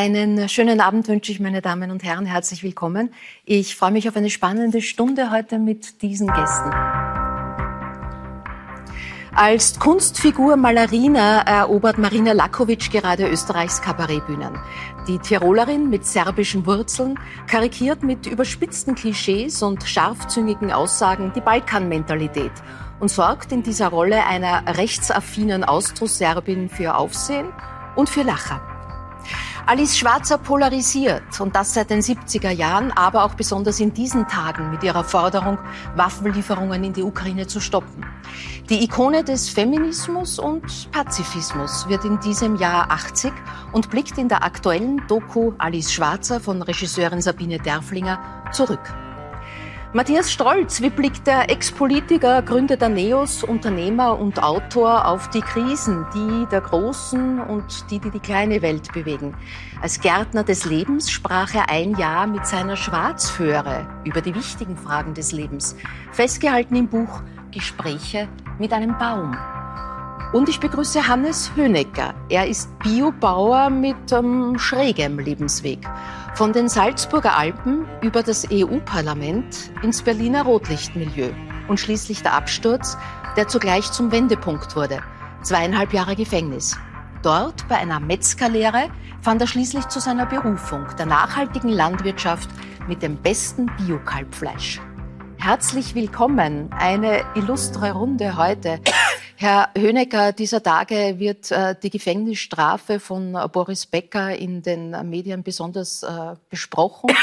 Einen schönen Abend wünsche ich, meine Damen und Herren. Herzlich willkommen. Ich freue mich auf eine spannende Stunde heute mit diesen Gästen. Als Kunstfigur Malerina erobert Marina Lakovic gerade Österreichs Kabarettbühnen. Die Tirolerin mit serbischen Wurzeln karikiert mit überspitzten Klischees und scharfzüngigen Aussagen die Balkanmentalität und sorgt in dieser Rolle einer rechtsaffinen Austroserbin für Aufsehen und für Lacher. Alice Schwarzer polarisiert und das seit den 70er Jahren, aber auch besonders in diesen Tagen mit ihrer Forderung, Waffenlieferungen in die Ukraine zu stoppen. Die Ikone des Feminismus und Pazifismus wird in diesem Jahr 80 und blickt in der aktuellen Doku Alice Schwarzer von Regisseurin Sabine Derflinger zurück. Matthias Strolz, wie blickt der Ex-Politiker, Gründer der NEOS, Unternehmer und Autor auf die Krisen, die der großen und die, die die kleine Welt bewegen? Als Gärtner des Lebens sprach er ein Jahr mit seiner Schwarzföhre über die wichtigen Fragen des Lebens, festgehalten im Buch Gespräche mit einem Baum. Und ich begrüße Hannes Hönecker. Er ist Biobauer mit ähm, schrägem Lebensweg. Von den Salzburger Alpen über das EU-Parlament ins Berliner Rotlichtmilieu und schließlich der Absturz, der zugleich zum Wendepunkt wurde. Zweieinhalb Jahre Gefängnis. Dort bei einer Metzgerlehre fand er schließlich zu seiner Berufung, der nachhaltigen Landwirtschaft mit dem besten Biokalbfleisch. Herzlich willkommen, eine illustre Runde heute. Herr Hönecker, dieser Tage wird äh, die Gefängnisstrafe von äh, Boris Becker in den Medien besonders äh, besprochen.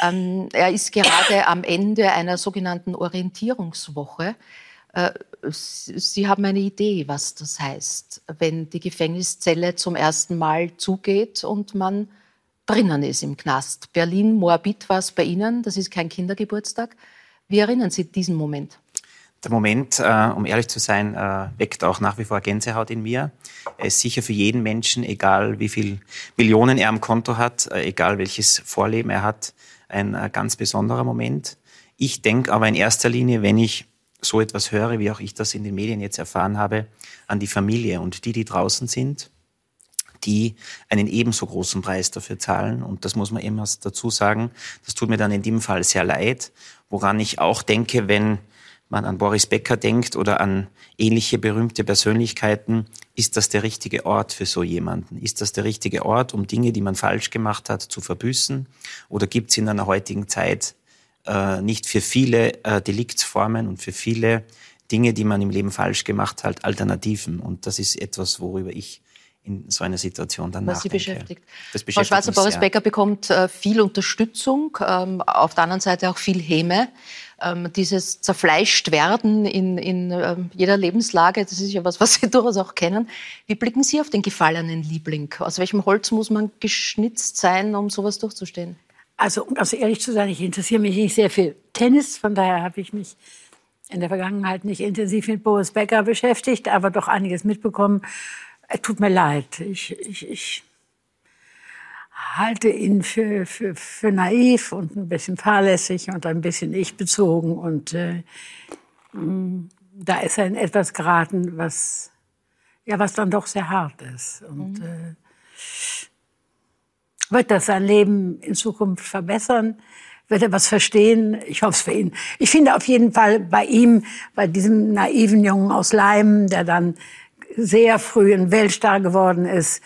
Ähm, er ist gerade am Ende einer sogenannten Orientierungswoche. Äh, Sie haben eine Idee, was das heißt, wenn die Gefängniszelle zum ersten Mal zugeht und man drinnen ist im Knast. Berlin, Moabit war es bei Ihnen, das ist kein Kindergeburtstag. Wie erinnern Sie diesen Moment? Der Moment, äh, um ehrlich zu sein, äh, weckt auch nach wie vor Gänsehaut in mir. Er ist sicher für jeden Menschen, egal wie viel Millionen er am Konto hat, äh, egal welches Vorleben er hat, ein äh, ganz besonderer Moment. Ich denke aber in erster Linie, wenn ich so etwas höre, wie auch ich das in den Medien jetzt erfahren habe, an die Familie und die, die draußen sind, die einen ebenso großen Preis dafür zahlen. Und das muss man immer dazu sagen. Das tut mir dann in dem Fall sehr leid. Woran ich auch denke, wenn man an Boris Becker denkt oder an ähnliche berühmte Persönlichkeiten, ist das der richtige Ort für so jemanden? Ist das der richtige Ort, um Dinge, die man falsch gemacht hat, zu verbüßen? Oder gibt es in einer heutigen Zeit äh, nicht für viele äh, Deliktsformen und für viele Dinge, die man im Leben falsch gemacht hat, Alternativen? Und das ist etwas, worüber ich in so einer Situation dann Was nachdenke. Sie beschäftigt. Das beschäftigt Frau Schwarzer, Boris Becker bekommt äh, viel Unterstützung, ähm, auf der anderen Seite auch viel Häme. Ähm, dieses zerfleischt werden in, in ähm, jeder Lebenslage, das ist ja was, was Sie durchaus auch kennen. Wie blicken Sie auf den gefallenen Liebling? Aus welchem Holz muss man geschnitzt sein, um sowas durchzustehen? Also, um also ehrlich zu sein, ich interessiere mich nicht sehr für Tennis, von daher habe ich mich in der Vergangenheit nicht intensiv mit Boris Becker beschäftigt, aber doch einiges mitbekommen. Tut mir leid. Ich, ich, ich halte ihn für, für, für naiv und ein bisschen fahrlässig und ein bisschen ich-bezogen. Und äh, da ist er in etwas geraten, was, ja, was dann doch sehr hart ist. Und mhm. äh, wird das sein Leben in Zukunft verbessern? Wird er was verstehen? Ich hoffe es für ihn. Ich finde auf jeden Fall bei ihm, bei diesem naiven Jungen aus Leimen, der dann sehr früh ein Weltstar geworden ist,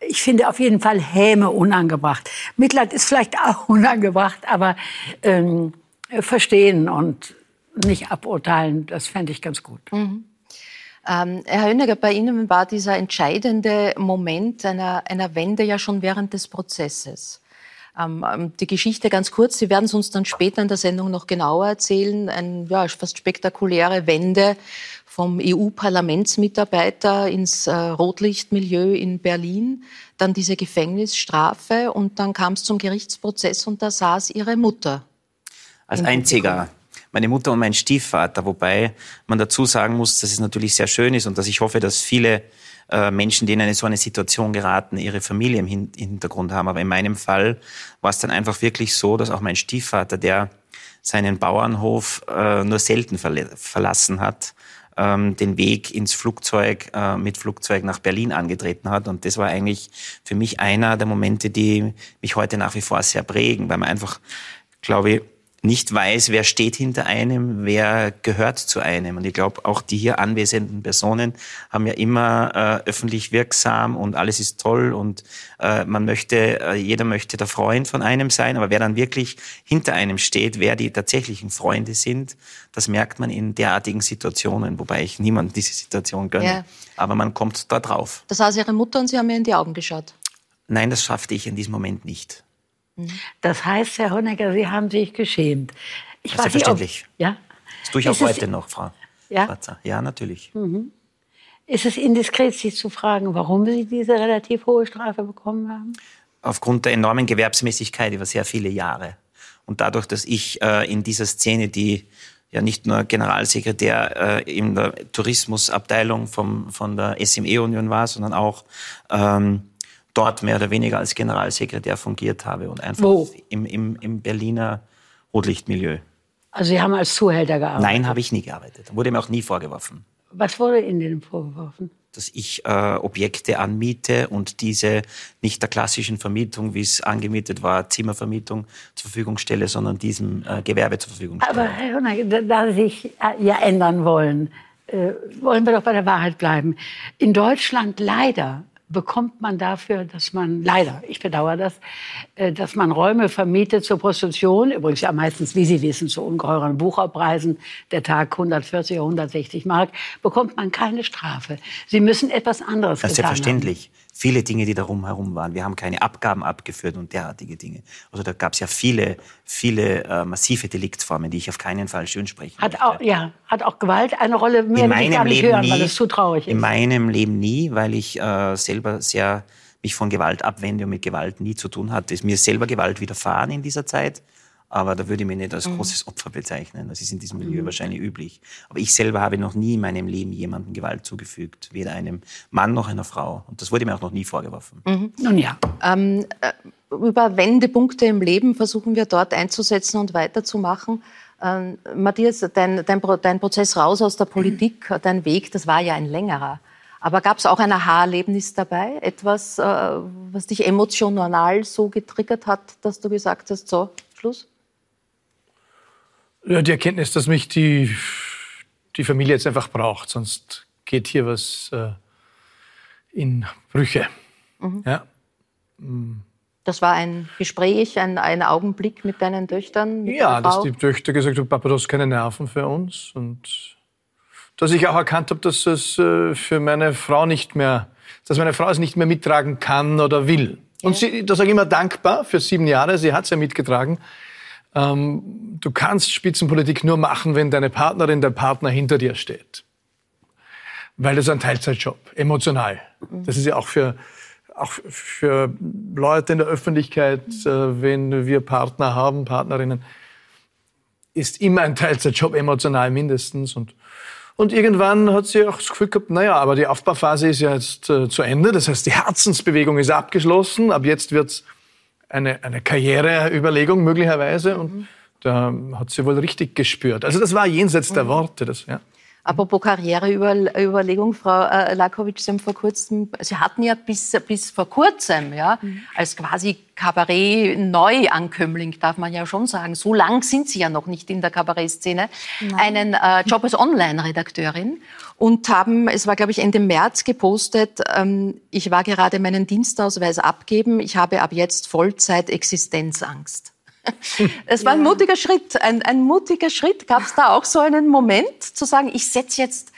ich finde auf jeden Fall Häme unangebracht. Mitleid ist vielleicht auch unangebracht, aber ähm, verstehen und nicht aburteilen, das fände ich ganz gut. Mhm. Ähm, Herr Höneger, bei Ihnen war dieser entscheidende Moment einer, einer Wende ja schon während des Prozesses. Ähm, ähm die Geschichte ganz kurz, Sie werden es uns dann später in der Sendung noch genauer erzählen. Eine ja, fast spektakuläre Wende vom EU-Parlamentsmitarbeiter ins äh, Rotlichtmilieu in Berlin, dann diese Gefängnisstrafe und dann kam es zum Gerichtsprozess und da saß ihre Mutter. Als einziger. Meine Mutter und mein Stiefvater, wobei man dazu sagen muss, dass es natürlich sehr schön ist und dass ich hoffe, dass viele äh, Menschen, die in eine so eine Situation geraten, ihre Familie im Hintergrund haben. Aber in meinem Fall war es dann einfach wirklich so, dass auch mein Stiefvater, der seinen Bauernhof äh, nur selten verlassen hat, ähm, den Weg ins Flugzeug, äh, mit Flugzeug nach Berlin angetreten hat. Und das war eigentlich für mich einer der Momente, die mich heute nach wie vor sehr prägen, weil man einfach, glaube ich, nicht weiß, wer steht hinter einem, wer gehört zu einem. Und ich glaube, auch die hier anwesenden Personen haben ja immer äh, öffentlich wirksam und alles ist toll und äh, man möchte, äh, jeder möchte der Freund von einem sein, aber wer dann wirklich hinter einem steht, wer die tatsächlichen Freunde sind, das merkt man in derartigen Situationen, wobei ich niemand diese Situation gönne. Ja. Aber man kommt da drauf. Das heißt, Ihre Mutter und Sie haben mir in die Augen geschaut? Nein, das schaffte ich in diesem Moment nicht. Das heißt, Herr Honecker, Sie haben sich geschämt. Ich Selbstverständlich. Nicht, ob, ja? Das tue ich auch heute noch, Frau ja? Schwarzer. Ja, natürlich. Mhm. Ist es indiskret, Sie zu fragen, warum Sie diese relativ hohe Strafe bekommen haben? Aufgrund der enormen Gewerbsmäßigkeit über sehr viele Jahre. Und dadurch, dass ich äh, in dieser Szene, die ja nicht nur Generalsekretär äh, in der Tourismusabteilung vom, von der SME-Union war, sondern auch ähm, dort mehr oder weniger als Generalsekretär fungiert habe und einfach Wo? Im, im, im Berliner Rotlichtmilieu. Also Sie haben als Zuhälter gearbeitet? Nein, habe ich nie gearbeitet. Wurde mir auch nie vorgeworfen. Was wurde Ihnen denn vorgeworfen? Dass ich äh, Objekte anmiete und diese nicht der klassischen Vermietung, wie es angemietet war, Zimmervermietung zur Verfügung stelle, sondern diesem äh, Gewerbe zur Verfügung stelle. Aber Herr Honecker, da Sie sich äh, ja ändern wollen, äh, wollen wir doch bei der Wahrheit bleiben. In Deutschland leider bekommt man dafür, dass man, leider, ich bedauere das, äh, dass man Räume vermietet zur Prostitution, übrigens ja meistens, wie Sie wissen, zu ungeheuren Buchhauptpreisen, der Tag 140 oder 160 Mark, bekommt man keine Strafe. Sie müssen etwas anderes das ist Selbstverständlich. Haben viele Dinge, die darum herum waren. Wir haben keine Abgaben abgeführt und derartige Dinge. Also da gab es ja viele, viele äh, massive Deliktsformen, die ich auf keinen Fall schön sprechen hat Auch, ja, hat auch Gewalt eine Rolle? Mehr in meinem Leben hören, nie, weil es zu traurig ist. In meinem Leben nie, weil ich äh, selber sehr mich von Gewalt abwende und mit Gewalt nie zu tun hatte. Ist mir selber Gewalt widerfahren in dieser Zeit. Aber da würde ich mich nicht als mhm. großes Opfer bezeichnen. Das ist in diesem Milieu mhm. wahrscheinlich üblich. Aber ich selber habe noch nie in meinem Leben jemandem Gewalt zugefügt. Weder einem Mann noch einer Frau. Und das wurde mir auch noch nie vorgeworfen. Mhm. Nun ja. Ähm, äh, über Wendepunkte im Leben versuchen wir dort einzusetzen und weiterzumachen. Ähm, Matthias, dein, dein, dein Prozess raus aus der Politik, dein Weg, das war ja ein längerer. Aber gab es auch ein Aha-Erlebnis dabei? Etwas, äh, was dich emotional so getriggert hat, dass du gesagt hast, so, Schluss? Ja, die Erkenntnis, dass mich die, die Familie jetzt einfach braucht, sonst geht hier was äh, in Brüche. Mhm. Ja. Das war ein Gespräch, ein, ein Augenblick mit deinen Töchtern? Mit ja, dass die Töchter gesagt haben, Papa, du hast keine Nerven für uns. Und dass ich auch erkannt habe, dass es äh, für meine Frau nicht mehr, dass meine Frau es nicht mehr mittragen kann oder will. Ja. Und sie, da sage ich immer dankbar für sieben Jahre, sie hat es ja mitgetragen. Ähm, du kannst Spitzenpolitik nur machen, wenn deine Partnerin, der Partner hinter dir steht. Weil das ist ein Teilzeitjob, emotional. Das ist ja auch für, auch für Leute in der Öffentlichkeit, äh, wenn wir Partner haben, Partnerinnen, ist immer ein Teilzeitjob emotional mindestens. Und, und irgendwann hat sie auch das Gefühl gehabt, naja, aber die Aufbauphase ist ja jetzt äh, zu Ende. Das heißt, die Herzensbewegung ist abgeschlossen. Ab jetzt wird's eine, eine Karriereüberlegung möglicherweise. Und mhm. da hat sie wohl richtig gespürt. Also das war jenseits mhm. der Worte. Das, ja. Apropos Karriereüberlegung, Frau äh, Lakovic, Sie haben vor kurzem, Sie hatten ja bis, bis vor kurzem, ja, mhm. als quasi Kabarett-Neuankömmling, darf man ja schon sagen, so lang sind Sie ja noch nicht in der Kabarettszene, einen äh, Job als Online-Redakteurin und haben, es war glaube ich Ende März gepostet, ähm, ich war gerade meinen Dienstausweis abgeben, ich habe ab jetzt Vollzeit-Existenzangst. Es war ein mutiger Schritt, ein, ein mutiger Schritt. Gab es da auch so einen Moment zu sagen, ich setze jetzt,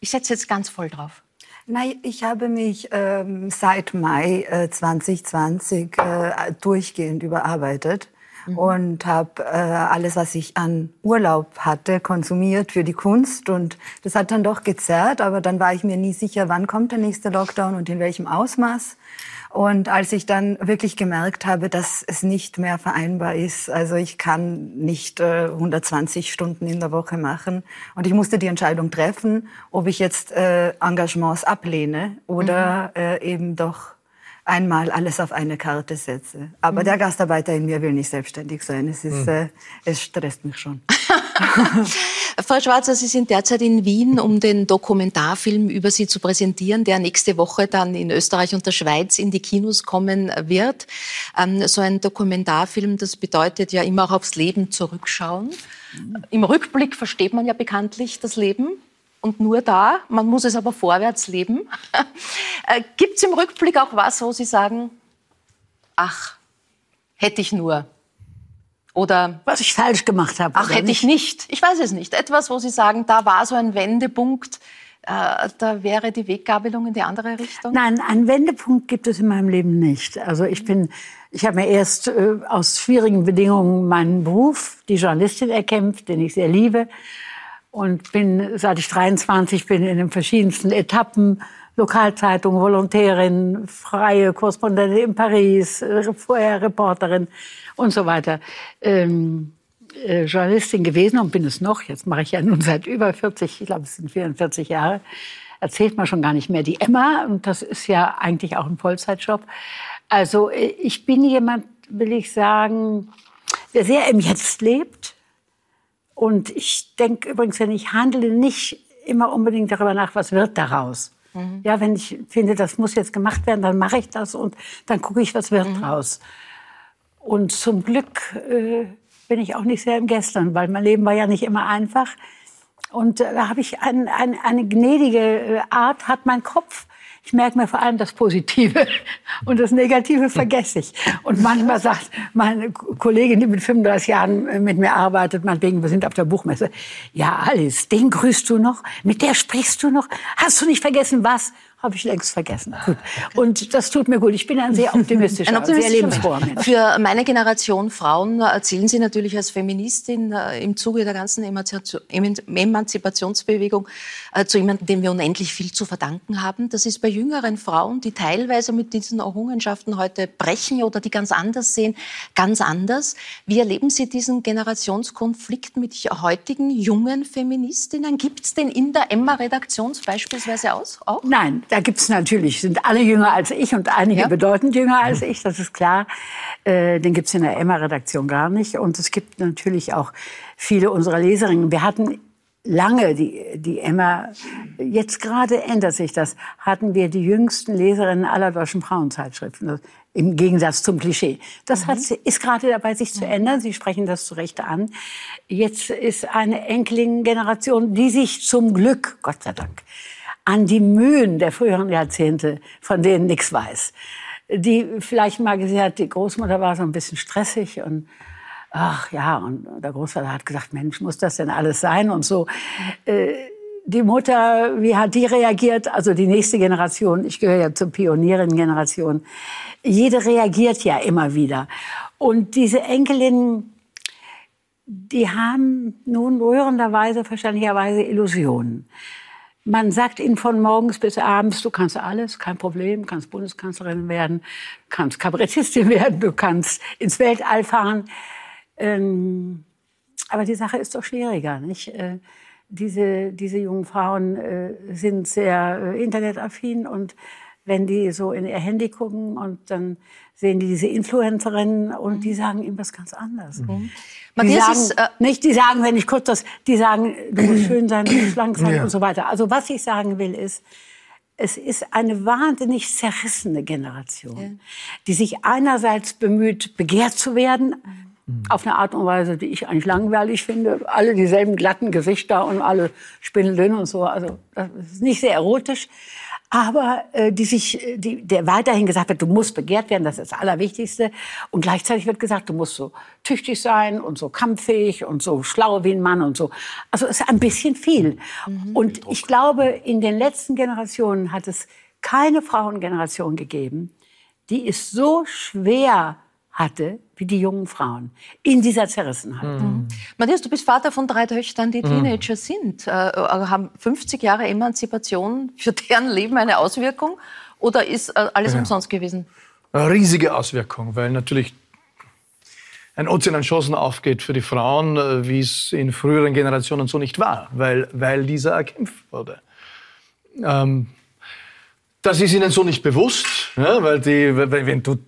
ich setze jetzt ganz voll drauf? Nein, ich habe mich ähm, seit Mai äh, 2020 äh, durchgehend überarbeitet mhm. und habe äh, alles, was ich an Urlaub hatte, konsumiert für die Kunst. Und das hat dann doch gezerrt, aber dann war ich mir nie sicher, wann kommt der nächste Lockdown und in welchem Ausmaß. Und als ich dann wirklich gemerkt habe, dass es nicht mehr vereinbar ist, also ich kann nicht äh, 120 Stunden in der Woche machen und ich musste die Entscheidung treffen, ob ich jetzt äh, Engagements ablehne oder mhm. äh, eben doch einmal alles auf eine Karte setze. Aber mhm. der Gastarbeiter in mir will nicht selbstständig sein. Es, ist, mhm. äh, es stresst mich schon. Frau Schwarzer, Sie sind derzeit in Wien, um den Dokumentarfilm über Sie zu präsentieren, der nächste Woche dann in Österreich und der Schweiz in die Kinos kommen wird. Ähm, so ein Dokumentarfilm, das bedeutet ja immer auch aufs Leben zurückschauen. Im Rückblick versteht man ja bekanntlich das Leben und nur da. Man muss es aber vorwärts leben. Äh, Gibt es im Rückblick auch was, wo Sie sagen, ach, hätte ich nur? Oder was ich falsch gemacht habe. Ach, hätte nicht? ich nicht. Ich weiß es nicht. Etwas, wo Sie sagen, da war so ein Wendepunkt, äh, da wäre die Weggabelung in die andere Richtung? Nein, einen Wendepunkt gibt es in meinem Leben nicht. Also ich bin, ich habe mir erst äh, aus schwierigen Bedingungen meinen Beruf, die Journalistin, erkämpft, den ich sehr liebe. Und bin, seit ich 23 bin, in den verschiedensten Etappen Lokalzeitung, Volontärin, freie Korrespondentin in Paris, vorher Reporterin und so weiter. Ähm, äh, Journalistin gewesen und bin es noch. Jetzt mache ich ja nun seit über 40, ich glaube, es sind 44 Jahre. Erzählt man schon gar nicht mehr die Emma. Und das ist ja eigentlich auch ein Vollzeitjob. Also äh, ich bin jemand, will ich sagen, der sehr im Jetzt lebt. Und ich denke übrigens, wenn ich handle, nicht immer unbedingt darüber nach, was wird daraus. Mhm. Ja, wenn ich finde, das muss jetzt gemacht werden, dann mache ich das und dann gucke ich, was wird mhm. draus. Und zum Glück äh, bin ich auch nicht sehr im Gestern, weil mein Leben war ja nicht immer einfach. Und äh, da habe ich ein, ein, eine gnädige äh, Art, hat mein Kopf ich merke mir vor allem das Positive und das Negative vergesse ich. Und manchmal sagt meine Kollegin, die mit 35 Jahren äh, mit mir arbeitet, meinetwegen, wir sind auf der Buchmesse, ja Alice, den grüßt du noch, mit der sprichst du noch, hast du nicht vergessen was? Habe ich längst vergessen. Gut. Und das tut mir gut. Ich bin ein sehr optimistischer, ein optimistischer sehr lebensfroher Mensch. Für meine Generation Frauen erzählen Sie natürlich als Feministin äh, im Zuge der ganzen Emanzipationsbewegung äh, zu jemandem, dem wir unendlich viel zu verdanken haben. Das ist bei jüngeren Frauen, die teilweise mit diesen Errungenschaften heute brechen oder die ganz anders sehen, ganz anders. Wie erleben Sie diesen Generationskonflikt mit heutigen jungen Feministinnen? Gibt es den in der Emma-Redaktion beispielsweise auch? Nein, da gibt es natürlich, sind alle jünger als ich und einige ja. bedeutend jünger als ich, das ist klar. Äh, den gibt es in der Emma-Redaktion gar nicht. Und es gibt natürlich auch viele unserer Leserinnen. Wir hatten lange die, die Emma, jetzt gerade ändert sich das, hatten wir die jüngsten Leserinnen aller deutschen Frauenzeitschriften. Im Gegensatz zum Klischee. Das mhm. hat, ist gerade dabei, sich zu ändern. Sie sprechen das zu Recht an. Jetzt ist eine Enkelin-Generation, die sich zum Glück, Gott sei Dank, an die Mühen der früheren Jahrzehnte, von denen nichts weiß. Die vielleicht mal gesehen hat, die Großmutter war so ein bisschen stressig und ach ja, und der Großvater hat gesagt, Mensch, muss das denn alles sein und so. Äh, die Mutter, wie hat die reagiert? Also die nächste Generation, ich gehöre ja zur Pionierinnen-Generation. Jede reagiert ja immer wieder. Und diese Enkelinnen, die haben nun rührenderweise, verständlicherweise Illusionen. Man sagt ihnen von morgens bis abends, du kannst alles, kein Problem, kannst Bundeskanzlerin werden, kannst Kabarettistin werden, du kannst ins Weltall fahren. Ähm, aber die Sache ist doch schwieriger, nicht? Äh, diese, diese jungen Frauen äh, sind sehr äh, internetaffin und wenn die so in ihr Handy gucken und dann sehen die diese Influencerinnen und die sagen ihm was ganz anderes. Mhm. Die sagen, ist, äh, nicht, die sagen, wenn ich kurz das, die sagen, du musst schön sein, du musst schlank sein ja. und so weiter. Also was ich sagen will ist, es ist eine wahnsinnig zerrissene Generation, ja. die sich einerseits bemüht, begehrt zu werden, mhm. auf eine Art und Weise, die ich eigentlich langweilig finde. Alle dieselben glatten Gesichter und alle spindeldünn und so. Also das ist nicht sehr erotisch aber äh, die sich, äh, die, der weiterhin gesagt wird, du musst begehrt werden, das ist das Allerwichtigste. Und gleichzeitig wird gesagt, du musst so tüchtig sein und so kampffähig und so schlau wie ein Mann und so. Also es ist ein bisschen viel. Mhm. Und ich glaube, in den letzten Generationen hat es keine Frauengeneration gegeben, die es so schwer hatte wie die jungen Frauen in dieser Zerrissenheit. Mhm. Matthias, du bist Vater von drei Töchtern, die mhm. Teenager sind. Äh, äh haben 50 Jahre Emanzipation für deren Leben eine Auswirkung oder ist äh, alles ja. umsonst gewesen? Eine riesige Auswirkung, weil natürlich ein Ozean an Chancen aufgeht für die Frauen, äh, wie es in früheren Generationen so nicht war, weil, weil dieser erkämpft wurde. Ähm, das ist ihnen so nicht bewusst, ja, weil die, wenn du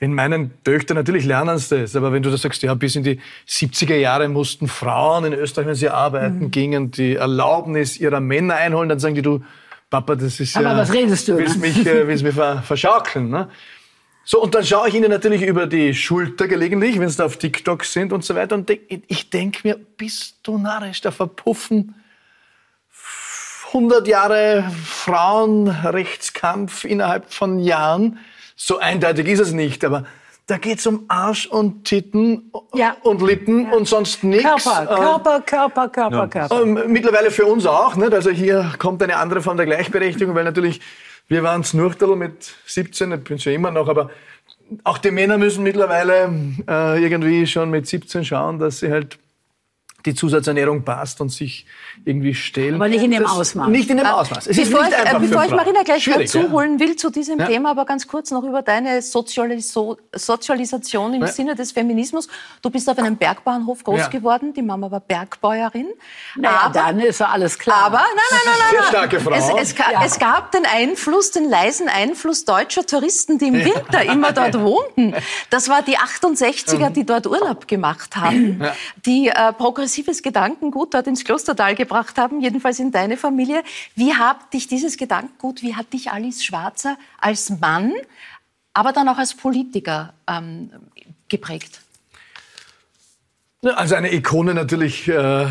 in meinen Töchtern natürlich lernen sie das, aber wenn du da sagst, ja, bis in die 70er Jahre mussten Frauen in Österreich, wenn sie arbeiten mhm. gingen, die Erlaubnis ihrer Männer einholen, dann sagen die, du, Papa, das ist aber ja... was redest du? Willst mich, äh, willst mich verschaukeln, ne? So, und dann schaue ich ihnen natürlich über die Schulter gelegentlich, wenn sie da auf TikTok sind und so weiter. Und denk, ich denke mir, bist du narrisch, da verpuffen 100 Jahre Frauenrechtskampf innerhalb von Jahren. So eindeutig ist es nicht, aber da geht's um Arsch und Titten ja. und Lippen ja. und sonst nichts. Körper, Körper, Körper, Körper, ja. Körper. Ähm, mittlerweile für uns auch. Nicht? Also hier kommt eine andere Form der Gleichberechtigung, weil natürlich, wir waren Snurchtel mit 17, ich bin schon immer noch, aber auch die Männer müssen mittlerweile äh, irgendwie schon mit 17 schauen, dass sie halt die Zusatzernährung passt und sich irgendwie stellen. Aber nicht in dem das, Ausmaß. Nicht in dem Ausmaß. Es bevor ist nicht ich, bevor ich Marina gleich zuholen will zu diesem ja. Thema, aber ganz kurz noch über deine Sozialis Sozialisation im ja. Sinne des Feminismus. Du bist auf einem Bergbahnhof groß ja. geworden, die Mama war Bergbäuerin. Naja, aber, dann ist ja alles klar. Aber, nein, nein, nein, nein. Sehr starke Frau. Es, es, es, gab den Einfluss, den leisen Einfluss deutscher Touristen, die im Winter immer dort wohnten. Das war die 68er, die dort Urlaub gemacht haben, die äh, progressives Gedankengut dort ins Klostertal gebracht haben, jedenfalls in deine Familie. Wie hat dich dieses Gedankengut, wie hat dich Alice Schwarzer als Mann, aber dann auch als Politiker ähm, geprägt? Also eine Ikone natürlich äh,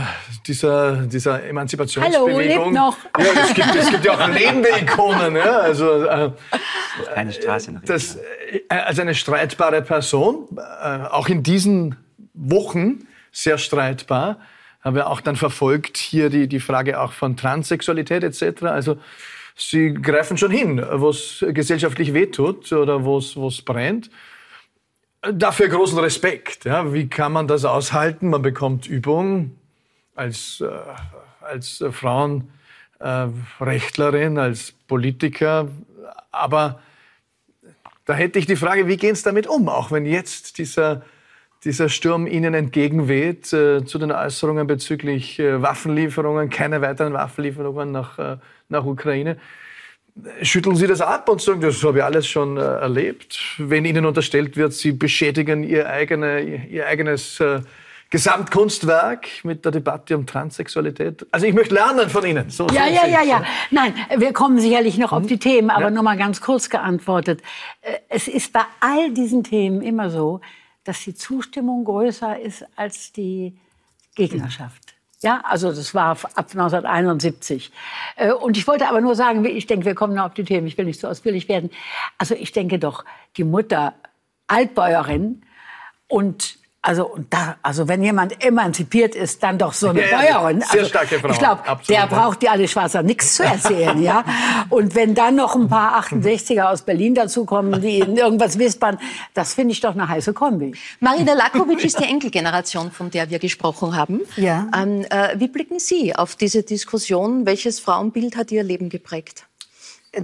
dieser, dieser Emanzipationsbewegung. Hallo, lebt noch. Ja, es gibt, es gibt ja auch lebende Ikonen. Ja, also, äh, eine Straße noch. Das, äh, also eine streitbare Person, äh, auch in diesen Wochen sehr streitbar. Haben wir auch dann verfolgt hier die, die Frage auch von Transsexualität etc. Also sie greifen schon hin, wo es gesellschaftlich wehtut oder wo es brennt. Dafür großen Respekt. Ja. Wie kann man das aushalten? Man bekommt Übung als, äh, als Frauenrechtlerin, äh, als Politiker. Aber da hätte ich die Frage, wie gehen Sie damit um? Auch wenn jetzt dieser dieser Sturm Ihnen entgegenweht äh, zu den Äußerungen bezüglich äh, Waffenlieferungen, keine weiteren Waffenlieferungen nach, äh, nach Ukraine. Schütteln Sie das ab und sagen, das habe ich alles schon äh, erlebt. Wenn Ihnen unterstellt wird, Sie beschädigen Ihr, eigene, Ihr eigenes äh, Gesamtkunstwerk mit der Debatte um Transsexualität. Also ich möchte lernen von Ihnen. So, ja, ja, ja, ja. Nein, wir kommen sicherlich noch auf die Themen, aber ja. nur mal ganz kurz geantwortet. Äh, es ist bei all diesen Themen immer so, dass die Zustimmung größer ist als die Gegnerschaft. Ja, also das war ab 1971. Äh, und ich wollte aber nur sagen, ich denke, wir kommen noch auf die Themen, ich will nicht so ausführlich werden. Also ich denke doch, die Mutter Altbäuerin und also, da, also wenn jemand emanzipiert ist, dann doch so eine ja, Bäuerin. Sehr also, starke Frau. Ich glaube, der braucht die alle Schwarzer nichts zu erzählen, ja. Und wenn dann noch ein paar 68er aus Berlin dazukommen, die irgendwas wispern, das finde ich doch eine heiße Kombi. Marina Lakovic ist die Enkelgeneration, von der wir gesprochen haben. Ja. Ähm, äh, wie blicken Sie auf diese Diskussion? Welches Frauenbild hat Ihr Leben geprägt?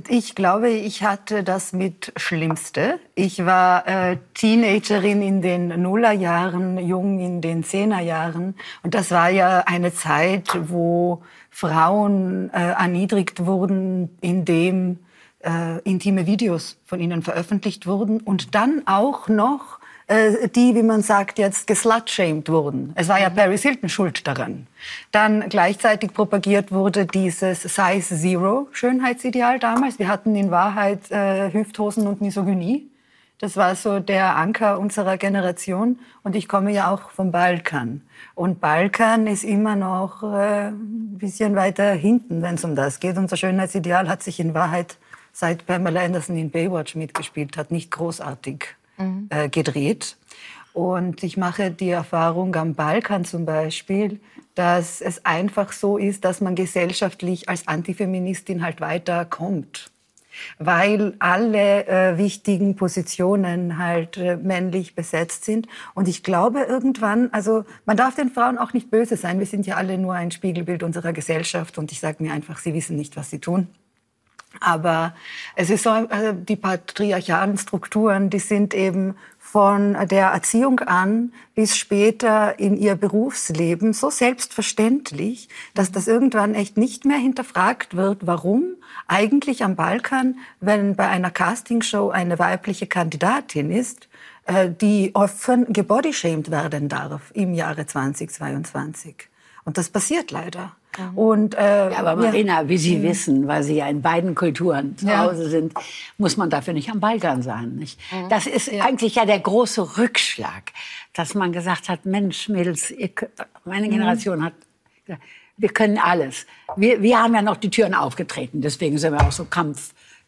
Ich glaube, ich hatte das mit Schlimmste. Ich war äh, Teenagerin in den Nullerjahren, jung in den Zehnerjahren. Und das war ja eine Zeit, wo Frauen äh, erniedrigt wurden, indem äh, intime Videos von ihnen veröffentlicht wurden und dann auch noch die, wie man sagt, jetzt geslutshamed wurden. Es war ja mhm. Paris Hilton schuld daran. Dann gleichzeitig propagiert wurde dieses Size Zero Schönheitsideal damals. Wir hatten in Wahrheit äh, Hüfthosen und Misogynie. Das war so der Anker unserer Generation. Und ich komme ja auch vom Balkan. Und Balkan ist immer noch äh, ein bisschen weiter hinten, wenn es um das geht. Unser Schönheitsideal hat sich in Wahrheit, seit Pamela Anderson in Baywatch mitgespielt hat, nicht großartig mhm. äh, gedreht. Und ich mache die Erfahrung am Balkan zum Beispiel, dass es einfach so ist, dass man gesellschaftlich als Antifeministin halt weiterkommt. Weil alle äh, wichtigen Positionen halt äh, männlich besetzt sind. Und ich glaube irgendwann, also man darf den Frauen auch nicht böse sein. Wir sind ja alle nur ein Spiegelbild unserer Gesellschaft. Und ich sage mir einfach, sie wissen nicht, was sie tun. Aber es ist so, also die patriarchalen Strukturen, die sind eben von der Erziehung an bis später in ihr Berufsleben so selbstverständlich, dass das irgendwann echt nicht mehr hinterfragt wird, warum eigentlich am Balkan, wenn bei einer Castingshow eine weibliche Kandidatin ist, äh, die offen gebodyshamed werden darf im Jahre 2022. Und das passiert leider. Mhm. Und, äh, ja, aber Marina, wie Sie wissen, weil Sie ja in beiden Kulturen zu Ja. Hause sind, muss man dafür nicht am Balkan sein. Nicht? Das ist eigentlich ja der große Rückschlag, dass man gesagt hat, Mensch, Mädels, ihr, meine Generation hat gesagt, wir können alles. Wir, wir haben ja noch die Türen aufgetreten, deswegen sind wir auch so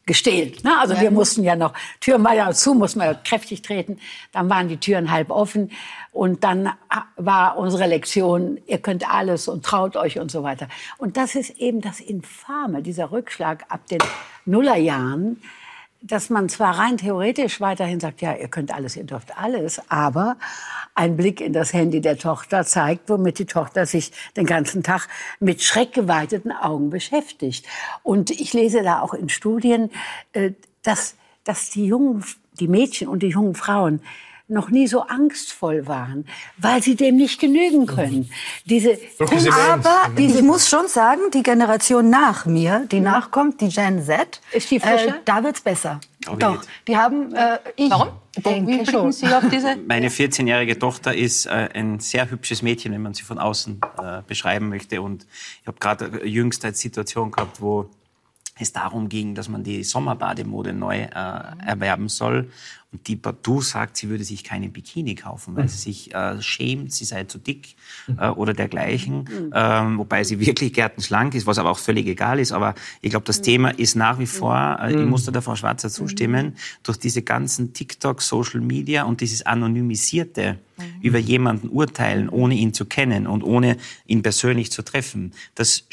kampfgestählt. Ne? Also wir mussten ja noch, Türen war ja zu, mussten wir ja kräftig treten, dann waren die Türen halb offen und dann war unsere Lektion, ihr könnt alles und traut euch und so weiter. Und das ist eben das Infame, dieser Rückschlag ab den Nullerjahren, dass man zwar rein theoretisch weiterhin sagt, ja, ihr könnt alles, ihr dürft alles, aber ein Blick in das Handy der Tochter zeigt, womit die Tochter sich den ganzen Tag mit schreckgeweiteten Augen beschäftigt. Und ich lese da auch in Studien, äh, dass, dass die jungen, die Mädchen und die jungen Frauen noch nie so angstvoll waren, weil sie dem nicht genügen können. Diese. Aber ich muss schon sagen, die Generation nach mir, die nachkommt, die Gen Z, Ist die frischer? Äh, da wird's besser. Glaube ich Doch, nicht. die haben, äh, ich Warum? denke Wie blicken schon. Sie auf diese? Meine 14-jährige Tochter ist äh, ein sehr hübsches Mädchen, wenn man sie von außen äh, beschreiben möchte. Und ich habe gerade jüngst eine Situation gehabt, wo es darum ging, dass man die Sommerbademode neu äh, erwerben soll. Und die partout sagt, sie würde sich keine Bikini kaufen, weil sie sich äh, schämt, sie sei zu dick äh, oder dergleichen. Ähm, wobei sie wirklich gärtenschlank ist, was aber auch völlig egal ist. Aber ich glaube, das Thema ist nach wie vor, äh, ich muss da der Frau Schwarzer zustimmen, durch diese ganzen TikTok, Social Media und dieses anonymisierte über jemanden urteilen, ohne ihn zu kennen und ohne ihn persönlich zu treffen. Das,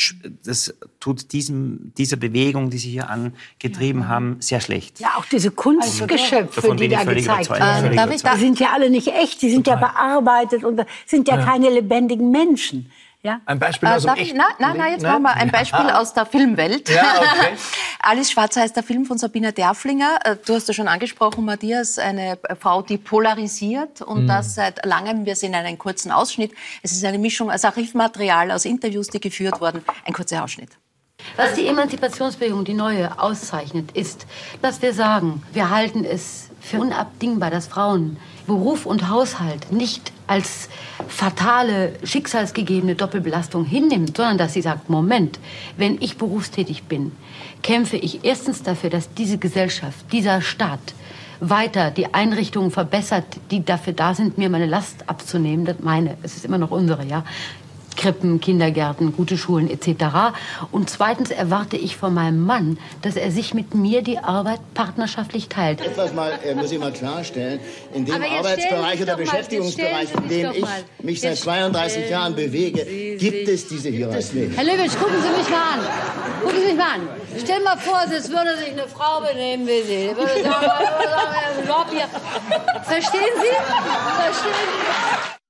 das tut diesem, dieser Bewegung, die Sie hier angetrieben haben, sehr schlecht. Ja, auch diese Kunstgeschöpfe, Davon die völlig gezeigt werden. Völlig darf ich überzeugt. Die sind ja alle nicht echt, die sind ja bearbeitet und sind ja, keine lebendigen Menschen. Ja? Ein Beispiel Äh, aus dem ich, na, na, na, jetzt machen wir ein Beispiel aus der Filmwelt. Ja, okay. Alice Schwarzer heißt der Film von Sabina Derflinger. Äh, Du hast ja schon angesprochen, Matthias, eine Frau, die polarisiert und das seit langem. Wir sehen einen kurzen Ausschnitt. Es ist eine Mischung aus Archivmaterial, aus Interviews, die geführt wurden. Ein kurzer Ausschnitt. Was die Emanzipationsbewegung, die neue, auszeichnet, ist, dass wir sagen, wir halten es für unabdingbar, dass Frauen Beruf und Haushalt nicht als fatale, schicksalsgegebene Doppelbelastung hinnimmt, sondern dass sie sagt, Moment, wenn ich berufstätig bin, kämpfe ich erstens dafür, dass diese Gesellschaft, dieser Staat weiter die Einrichtungen verbessert, die dafür da sind, mir meine Last abzunehmen. Das meine, es ist immer noch unsere, ja. Krippen, Kindergärten, gute Schulen etc. Und zweitens erwarte ich von meinem Mann, dass er sich mit mir die Arbeit partnerschaftlich teilt. Etwas mal, äh, muss ich mal klarstellen, in dem Arbeitsbereich oder Beschäftigungsbereich, in dem ich mich seit jetzt 32 stellen Jahren bewege, Sie gibt es diese Hierarchie. Herr Lewitsch, gucken Sie mich mal an. Gucken Sie mich mal an. Stell mal vor, es würde sich eine Frau benehmen wie Sie. Die Würde sagen. Verstehen Sie? Verstehen Sie?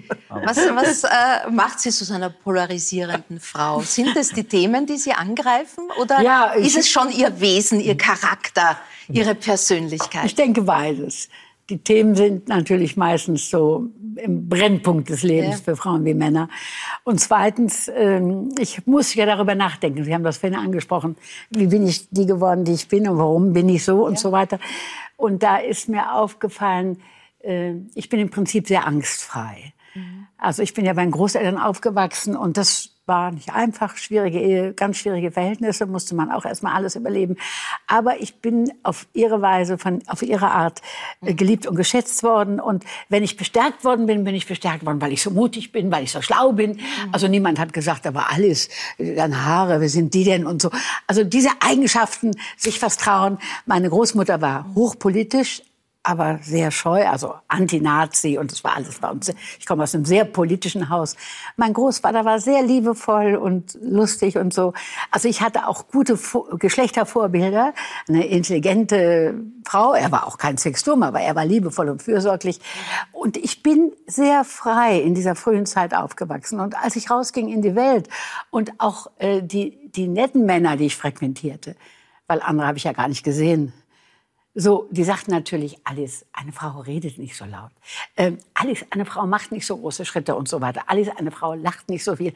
Was, was äh, macht Sie zu so einer polarisierenden Frau? Sind es die Themen, die Sie angreifen? Oder Ja, ist es schon Ihr Wesen, Ihr Charakter, Ihre Persönlichkeit? Ich denke beides. Die Themen sind natürlich meistens so im Brennpunkt des Lebens Ja. für Frauen wie Männer. Und zweitens, ähm, ich muss ja darüber nachdenken. Sie haben das vorhin angesprochen. Wie bin ich die geworden, die ich bin und warum bin ich so und so weiter. Und da ist mir aufgefallen, äh, ich bin im Prinzip sehr angstfrei. Also ich bin ja bei den Großeltern aufgewachsen und das war nicht einfach, schwierige Ehe, ganz schwierige Verhältnisse, musste man auch erstmal alles überleben. Aber ich bin auf ihre Weise, von, auf ihre Art äh, geliebt und geschätzt worden. Und wenn ich bestärkt worden bin, bin ich bestärkt worden, weil ich so mutig bin, weil ich so schlau bin. Also niemand hat gesagt, aber Alice, äh, deine Haare, wer sind die denn und so. Also diese Eigenschaften, sich was trauen. Meine Großmutter war hochpolitisch, aber sehr scheu, also Anti-Nazi und das war alles bei uns. Ich komme aus einem sehr politischen Haus. Mein Großvater war sehr liebevoll und lustig und so. Also ich hatte auch gute Vo- Geschlechtervorbilder, eine intelligente Frau. Er war auch kein Sexturm, aber er war liebevoll und fürsorglich. Und ich bin sehr frei in dieser frühen Zeit aufgewachsen. Und als ich rausging in die Welt und auch äh, die, die netten Männer, die ich frequentierte, weil andere habe ich ja gar nicht gesehen, so, die sagten natürlich, Alice, eine Frau redet nicht so laut. Ähm, Alice, eine Frau macht nicht so große Schritte und so weiter. Alice, eine Frau lacht nicht so viel.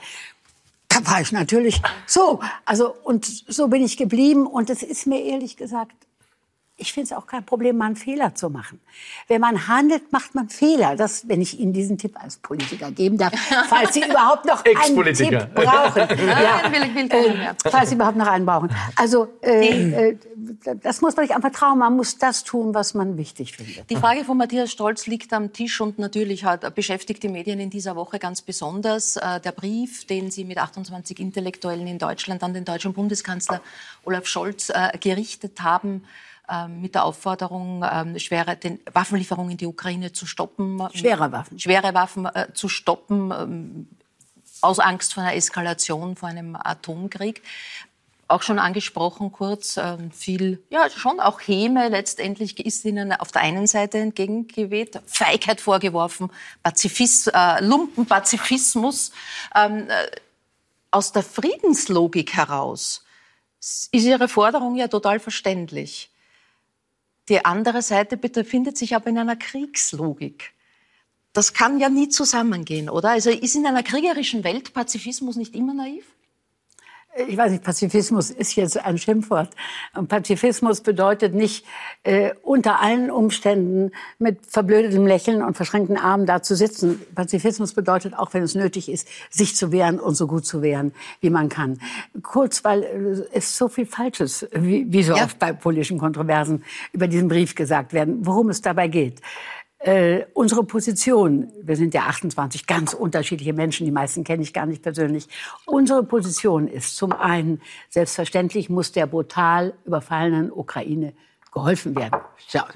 Da war ich natürlich so. Also, und so bin ich geblieben. Und es ist mir ehrlich gesagt, ich finde es auch kein Problem, mal einen Fehler zu machen. Wenn man handelt, macht man Fehler. Das, wenn ich Ihnen diesen Tipp als Politiker geben darf, falls Sie überhaupt noch einen Tipp brauchen. ja, äh, falls Sie überhaupt noch einen brauchen. Also äh, äh, das muss man sich einfach trauen. Man muss das tun, was man wichtig findet. Die Frage von Matthias Stolz liegt am Tisch und natürlich hat, beschäftigt die Medien in dieser Woche ganz besonders. Äh, der Brief, den Sie mit 28 Intellektuellen in Deutschland an den deutschen Bundeskanzler Olaf Scholz äh, gerichtet haben, mit der Aufforderung, ähm, schwere den Waffenlieferungen in die Ukraine zu stoppen. Schwere Waffen. Schwere Waffen äh, zu stoppen, ähm, aus Angst vor einer Eskalation, vor einem Atomkrieg. Auch schon angesprochen kurz, ähm, viel, ja, schon auch Häme letztendlich ist ihnen auf der einen Seite entgegengeweht, Feigheit vorgeworfen, Pazifist, äh, Lumpenpazifismus. Ähm, äh, aus der Friedenslogik heraus ist Ihre Forderung ja total verständlich. Die andere Seite befindet sich aber in einer Kriegslogik. Das kann ja nie zusammengehen, oder? Also ist in einer kriegerischen Welt Pazifismus nicht immer naiv? Ich weiß nicht, Pazifismus ist jetzt ein Schimpfwort. Und Pazifismus bedeutet nicht äh, unter allen Umständen mit verblödetem Lächeln und verschränkten Armen da zu sitzen. Pazifismus bedeutet auch, wenn es nötig ist, sich zu wehren und so gut zu wehren, wie man kann. Kurz, weil äh, es so viel Falsches, wie, wie so ja. oft bei politischen Kontroversen, über diesen Brief gesagt werden, worum es dabei geht. Äh, unsere Position, wir sind ja 28 ganz unterschiedliche Menschen, die meisten kenne ich gar nicht persönlich. Unsere Position ist zum einen, selbstverständlich muss der brutal überfallenen Ukraine geholfen werden. Ja,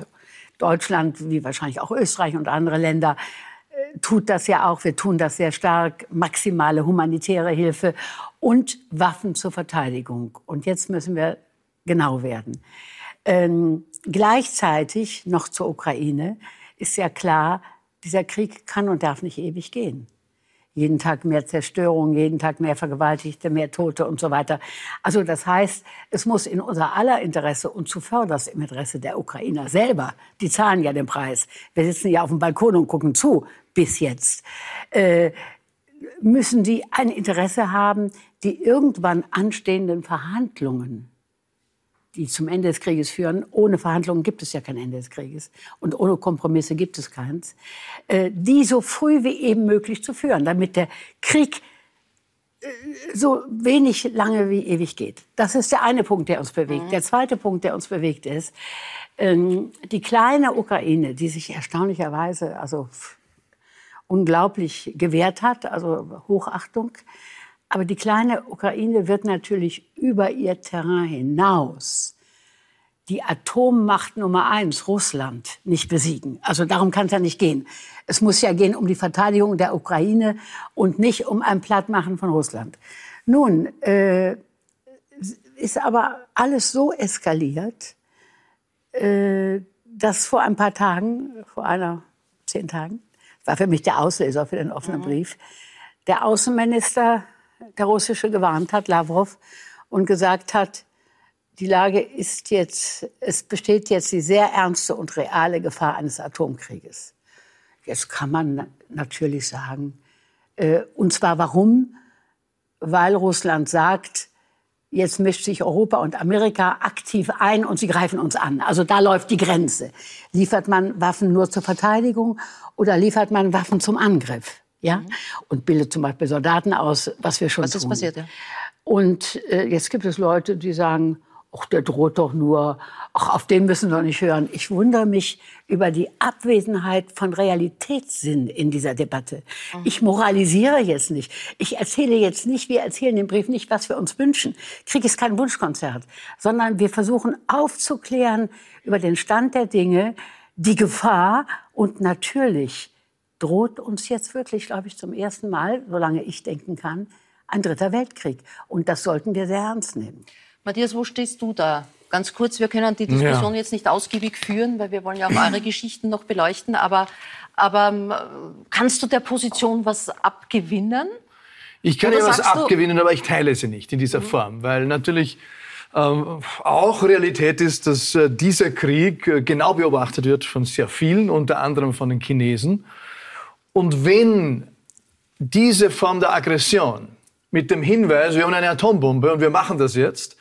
Deutschland, wie wahrscheinlich auch Österreich und andere Länder, äh, tut das ja auch. Wir tun das sehr stark. Maximale humanitäre Hilfe und Waffen zur Verteidigung. Und jetzt müssen wir genau werden. Ähm, gleichzeitig noch zur Ukraine ist ja klar, dieser Krieg kann und darf nicht ewig gehen. Jeden Tag mehr Zerstörung, jeden Tag mehr Vergewaltigte, mehr Tote und so weiter. Also das heißt, es muss in unser aller Interesse und zuvörderst im Interesse der Ukrainer selber, die zahlen ja den Preis. Wir sitzen ja auf dem Balkon und gucken zu, bis jetzt. Äh, müssen die ein Interesse haben, die irgendwann anstehenden Verhandlungen die zum Ende des Krieges führen. Ohne Verhandlungen gibt es ja kein Ende des Krieges. Und ohne Kompromisse gibt es keins. Äh, die so früh wie eben möglich zu führen, damit der Krieg äh, so wenig lange wie ewig geht. Das ist der eine Punkt, der uns bewegt. Mhm. Der zweite Punkt, der uns bewegt, ist, ähm, die kleine Ukraine, die sich erstaunlicherweise, also unglaublich gewehrt hat, also Hochachtung, aber die kleine Ukraine wird natürlich über ihr Terrain hinaus die Atommacht Nummer eins, Russland, nicht besiegen. Also darum kann es ja nicht gehen. Es muss ja gehen um die Verteidigung der Ukraine und nicht um ein Plattmachen von Russland. Nun äh, ist aber alles so eskaliert, äh, dass vor ein paar Tagen, vor einer, zehn Tagen, war für mich der Auslöser für den offenen mhm. Brief, der Außenminister der russische gewarnt hat, Lavrov, und gesagt hat, die Lage ist jetzt, es besteht jetzt die sehr ernste und reale Gefahr eines Atomkrieges. Jetzt kann man natürlich sagen, äh, und zwar warum? Weil Russland sagt, jetzt mischt sich Europa und Amerika aktiv ein und sie greifen uns an. Also da läuft die Grenze. Liefert man Waffen nur zur Verteidigung oder liefert man Waffen zum Angriff? Ja, mhm. und bildet zum Beispiel Soldaten aus, was wir schon was tun. Was ist passiert, ja? Und äh, jetzt gibt es Leute, die sagen, ach, der droht doch nur, ach, auf den müssen wir nicht hören. Ich wundere mich über die Abwesenheit von Realitätssinn in dieser Debatte. Mhm. Ich moralisiere jetzt nicht. Ich erzähle jetzt nicht, wir erzählen im Brief nicht, was wir uns wünschen. Krieg ist kein Wunschkonzert, sondern wir versuchen aufzuklären über den Stand der Dinge, die Gefahr und natürlich droht uns jetzt wirklich, glaube ich, zum ersten Mal, solange ich denken kann, ein dritter Weltkrieg. Und das sollten wir sehr ernst nehmen. Matthias, wo stehst du da? Ganz kurz, wir können die Diskussion ja. jetzt nicht ausgiebig führen, weil wir wollen ja auch eure Geschichten noch beleuchten. Aber, aber ähm, kannst du der Position was abgewinnen? Ich kann ja was abgewinnen, aber ich teile sie nicht in dieser mhm. Form, weil natürlich ähm, auch Realität ist, dass äh, dieser Krieg äh, genau beobachtet wird von sehr vielen, unter anderem von den Chinesen. Und wenn diese Form der Aggression mit dem Hinweis, wir haben eine Atombombe und wir machen das jetzt,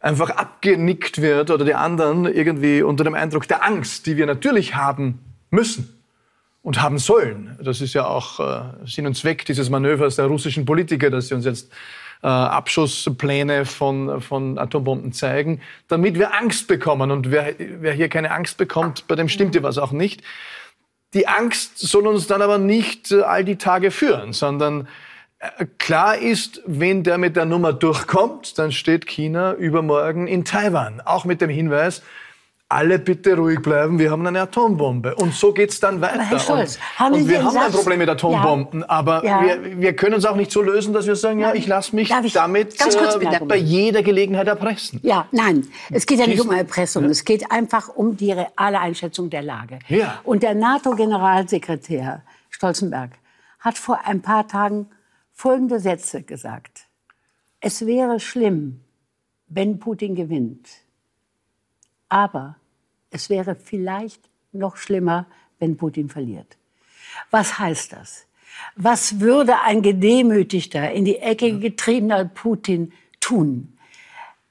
einfach abgenickt wird oder die anderen irgendwie unter dem Eindruck der Angst, die wir natürlich haben müssen und haben sollen. Das ist ja auch äh, Sinn und Zweck dieses Manövers der russischen Politiker, dass sie uns jetzt äh, Abschusspläne von, von Atombomben zeigen, damit wir Angst bekommen. Und wer, wer hier keine Angst bekommt, bei dem stimmt ja was auch nicht. Die Angst soll uns dann aber nicht äh, all die Tage führen, sondern äh, klar ist, wenn der mit der Nummer durchkommt, dann steht China übermorgen in Taiwan. Auch mit dem Hinweis, alle bitte ruhig bleiben, wir haben eine Atombombe. Und so geht's dann weiter. Herr Scholz, und, haben und Sie wir haben ein Satz- Problem mit Atombomben, aber Ja. Wir, wir können uns auch nicht so lösen, dass wir sagen, ja, ich lasse mich ich- damit äh, bei jeder Gelegenheit erpressen. Ja, nein, es geht ja nicht um Erpressung, es geht einfach um die reale Einschätzung der Lage. Ja. Und der NATO-Generalsekretär Stolzenberg hat vor ein paar Tagen folgende Sätze gesagt. Es wäre schlimm, wenn Putin gewinnt. Aber es wäre vielleicht noch schlimmer, wenn Putin verliert. Was heißt das? Was würde ein gedemütigter, in die Ecke getriebener Putin tun?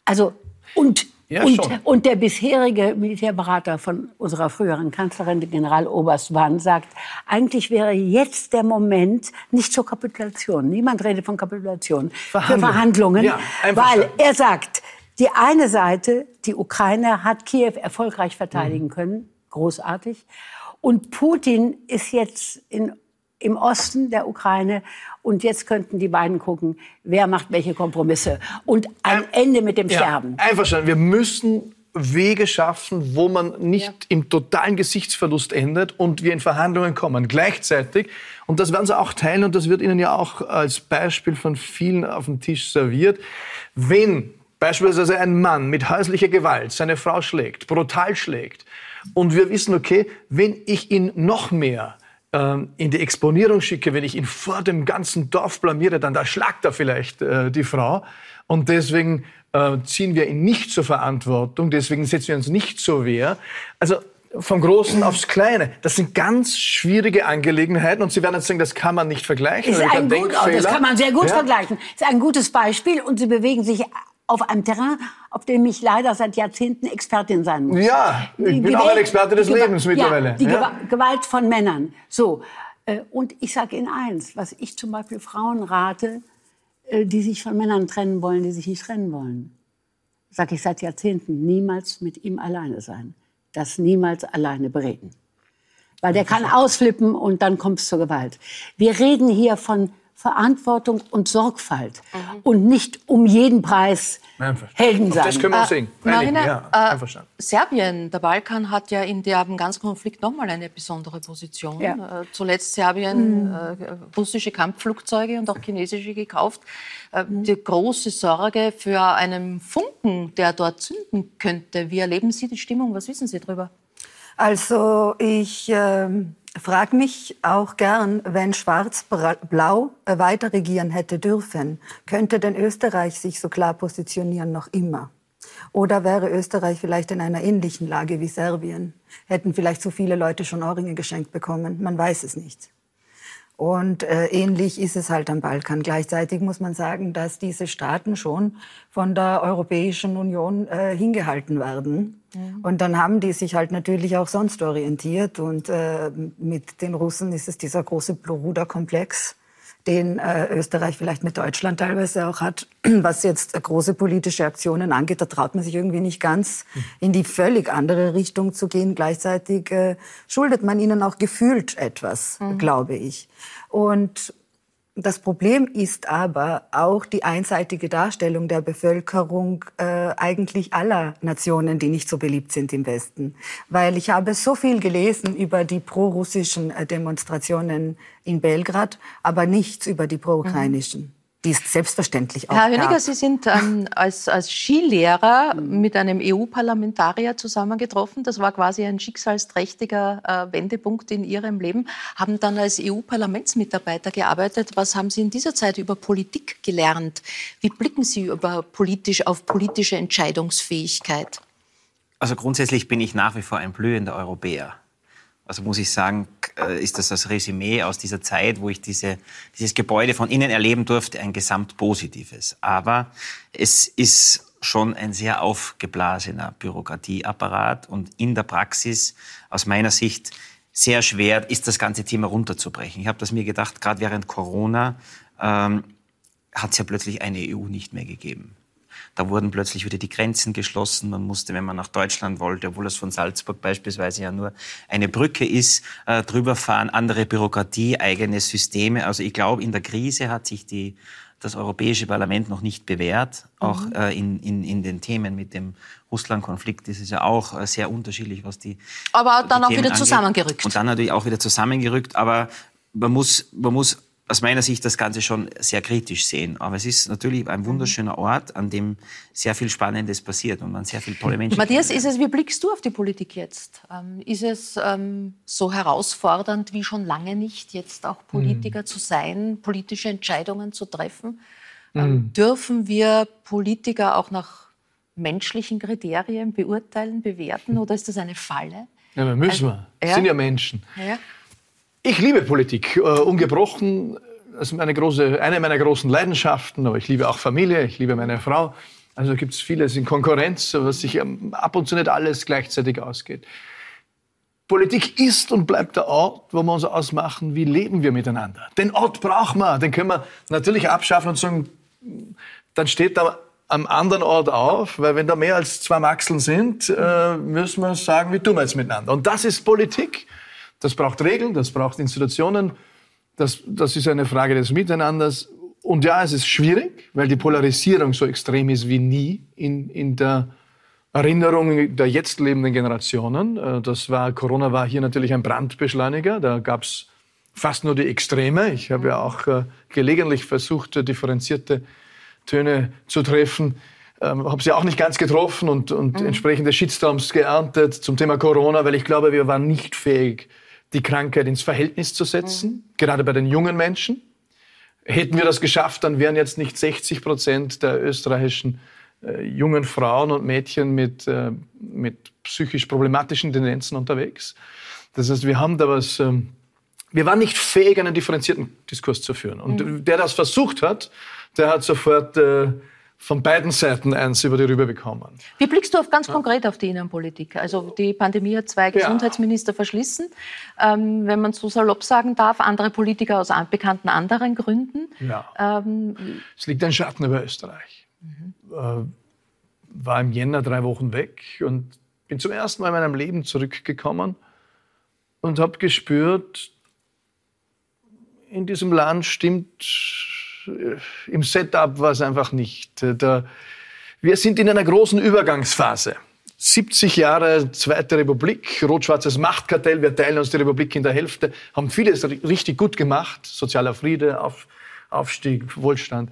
Also, und, Ja, und, und der bisherige Militärberater von unserer früheren Kanzlerin, Generaloberst Wann, sagt, eigentlich wäre jetzt der Moment nicht zur Kapitulation. Niemand redet von Kapitulation. Für Verhandlungen. Verhandlungen. Ja, weil er sagt, die eine Seite, die Ukraine, hat Kiew erfolgreich Mhm. verteidigen können. Großartig. Und Putin ist jetzt in, im Osten der Ukraine. Und jetzt könnten die beiden gucken, wer macht welche Kompromisse. Und ein Ende mit dem Sterben. Einverstanden. Wir müssen Wege schaffen, wo man nicht im totalen Gesichtsverlust endet und wir in Verhandlungen kommen. Gleichzeitig, und das werden Sie auch teilen, und das wird Ihnen ja auch als Beispiel von vielen auf dem Tisch serviert, wenn beispielsweise ein Mann mit häuslicher Gewalt seine Frau schlägt, brutal schlägt, und wir wissen, okay, wenn ich ihn noch mehr ähm, in die Exponierung schicke, wenn ich ihn vor dem ganzen Dorf blamiere, dann da schlagt er vielleicht äh, die Frau. Und deswegen äh, ziehen wir ihn nicht zur Verantwortung, deswegen setzen wir uns nicht zur Wehr. Also vom Großen aufs Kleine. Das sind ganz schwierige Angelegenheiten und Sie werden jetzt sagen, das kann man nicht vergleichen. Ist ein gut, oh, das kann man sehr gut Ja. vergleichen. Ist ein gutes Beispiel und sie bewegen sich auf einem Terrain, auf dem ich leider seit Jahrzehnten Expertin sein muss. Ja, ich bin auch Gewalt- ein Experte des die Gewa- Lebens mittlerweile. Ja, die Ja. Gewa- Gewalt von Männern. So. äh, Und ich sage Ihnen eins, was ich zum Beispiel Frauen rate, äh, die sich von Männern trennen wollen, die sich nicht trennen wollen. Sage ich seit Jahrzehnten, niemals mit ihm alleine sein. Das niemals alleine bereden. Weil der kann ausflippen und dann kommt es zur Gewalt. Wir reden hier von Verantwortung und Sorgfalt und nicht um jeden Preis. Helden sein. Das können wir uns sehen. Einigen, Marina, ja, äh, einverstanden. Serbien, der Balkan hat ja in dem ganzen Konflikt nochmal eine besondere Position. Ja. Äh, zuletzt Serbien äh, russische Kampfflugzeuge und auch chinesische gekauft. Äh, die große Sorge für einen Funken, der dort zünden könnte. Wie erleben Sie die Stimmung? Was wissen Sie darüber? Also ich ähm, frage mich auch gern, wenn Schwarz-Blau äh, weiter regieren hätte dürfen, könnte denn Österreich sich so klar positionieren noch immer? Oder wäre Österreich vielleicht in einer ähnlichen Lage wie Serbien? Hätten vielleicht so viele Leute schon Ohrringe geschenkt bekommen? Man weiß es nicht. Und äh, ähnlich ist es halt am Balkan. Gleichzeitig muss man sagen, dass diese Staaten schon von der Europäischen Union äh, hingehalten werden. Und dann haben die sich halt natürlich auch sonst orientiert. Und äh, mit den Russen ist es dieser große Bruderkomplex, den äh, Österreich vielleicht mit Deutschland teilweise auch hat. Was jetzt große politische Aktionen angeht, da traut man sich irgendwie nicht ganz in die völlig andere Richtung zu gehen. Gleichzeitig äh, schuldet man ihnen auch gefühlt etwas, glaube ich. Und das Problem ist aber auch die einseitige Darstellung der Bevölkerung äh, eigentlich aller Nationen, die nicht so beliebt sind im Westen. Weil ich habe so viel gelesen über die prorussischen äh, Demonstrationen in Belgrad, aber nichts über die pro-ukrainischen. Die es selbstverständlich auch Herr. Höniger, Sie sind ähm, als, als Skilehrer mit einem EU-Parlamentarier zusammengetroffen. Das war quasi ein schicksalsträchtiger äh, Wendepunkt in Ihrem Leben. Haben dann als EU-Parlamentsmitarbeiter gearbeitet. Was haben Sie in dieser Zeit über Politik gelernt? Wie blicken Sie über politisch, auf politische Entscheidungsfähigkeit? Also grundsätzlich bin ich nach wie vor ein blühender Europäer. Also muss ich sagen, äh, ist das das Resümee aus dieser Zeit, wo ich diese, dieses Gebäude von innen erleben durfte, ein gesamt positives. Aber es ist schon ein sehr aufgeblasener Bürokratieapparat und in der Praxis aus meiner Sicht sehr schwer ist, das ganze Thema runterzubrechen. Ich habe das mir gedacht, gerade während Corona ähm, hat es ja plötzlich eine EU nicht mehr gegeben. Da wurden plötzlich wieder die Grenzen geschlossen. Man musste, wenn man nach Deutschland wollte, obwohl es von Salzburg beispielsweise ja nur eine Brücke ist, äh, drüber fahren. Andere Bürokratie, eigene Systeme. Also ich glaube, in der Krise hat sich die, das Europäische Parlament noch nicht bewährt. Auch mhm. äh, in, in, in den Themen mit dem Russland-Konflikt ist es ja auch äh, sehr unterschiedlich, was die. Aber dann die auch wieder angeht. zusammengerückt. Und dann natürlich auch wieder zusammengerückt. Aber man muss, man muss aus meiner Sicht das Ganze schon sehr kritisch sehen. Aber es ist natürlich ein wunderschöner Ort, an dem sehr viel Spannendes passiert und man sehr viele tolle Menschen. Matthias, ist es, wie blickst du auf die Politik jetzt? Ähm, ist es ähm, so herausfordernd wie schon lange nicht, jetzt auch Politiker mhm. zu sein, politische Entscheidungen zu treffen? Ähm, mhm. Dürfen wir Politiker auch nach menschlichen Kriterien beurteilen, bewerten oder ist das eine Falle? Ja, wir müssen wir. Ja? sind ja Menschen. Ja. Ich liebe Politik, äh, ungebrochen. Das ist meine große, eine meiner großen Leidenschaften, aber ich liebe auch Familie, ich liebe meine Frau. Also gibt es vieles in Konkurrenz, was sich ähm, ab und zu nicht alles gleichzeitig ausgeht. Politik ist und bleibt der Ort, wo wir uns ausmachen, wie leben wir miteinander. Den Ort brauchen wir, den können wir natürlich abschaffen und sagen, dann steht da am anderen Ort auf, weil wenn da mehr als zwei Maxeln sind, äh, müssen wir sagen, wie tun wir jetzt miteinander. Und das ist Politik. Das braucht Regeln, das braucht Institutionen. Das, das ist eine Frage des Miteinanders. Und ja, es ist schwierig, weil die Polarisierung so extrem ist wie nie in, in der Erinnerung der jetzt lebenden Generationen. Äh, das war, Corona war hier natürlich ein Brandbeschleuniger. Da gab es fast nur die Extreme. Ich habe ja auch äh, gelegentlich versucht, differenzierte Töne zu treffen. Ähm, habe sie auch nicht ganz getroffen und, und mhm. entsprechende Shitstorms geerntet zum Thema Corona, weil ich glaube, wir waren nicht fähig, die Krankheit ins Verhältnis zu setzen, mhm. gerade bei den jungen Menschen. Hätten wir das geschafft, dann wären jetzt nicht 60 Prozent der österreichischen äh, jungen Frauen und Mädchen mit, äh, mit psychisch problematischen Tendenzen unterwegs. Das heißt, wir haben da was, ähm, wir waren nicht fähig, einen differenzierten Diskurs zu führen. Und mhm. der das versucht hat, der hat sofort äh, von beiden Seiten eins über die Rübe bekommen. Wie blickst du auf ganz konkret auf die Innenpolitik? Also die Pandemie hat zwei Gesundheitsminister ja. verschlissen. Ähm, wenn man so salopp sagen darf, andere Politiker aus bekannten anderen Gründen. Ja. Ähm, es liegt ein Schatten über Österreich. Mhm. Äh, war im Jänner drei Wochen weg und bin zum ersten Mal in meinem Leben zurückgekommen und habe gespürt, in diesem Land stimmt im Setup war es einfach nicht. Äh, da, wir sind in einer großen Übergangsphase. 70 Jahre Zweite Republik, rot-schwarzes Machtkartell, wir teilen uns die Republik in der Hälfte, haben vieles richtig gut gemacht, sozialer Friede, Auf, Aufstieg, Wohlstand.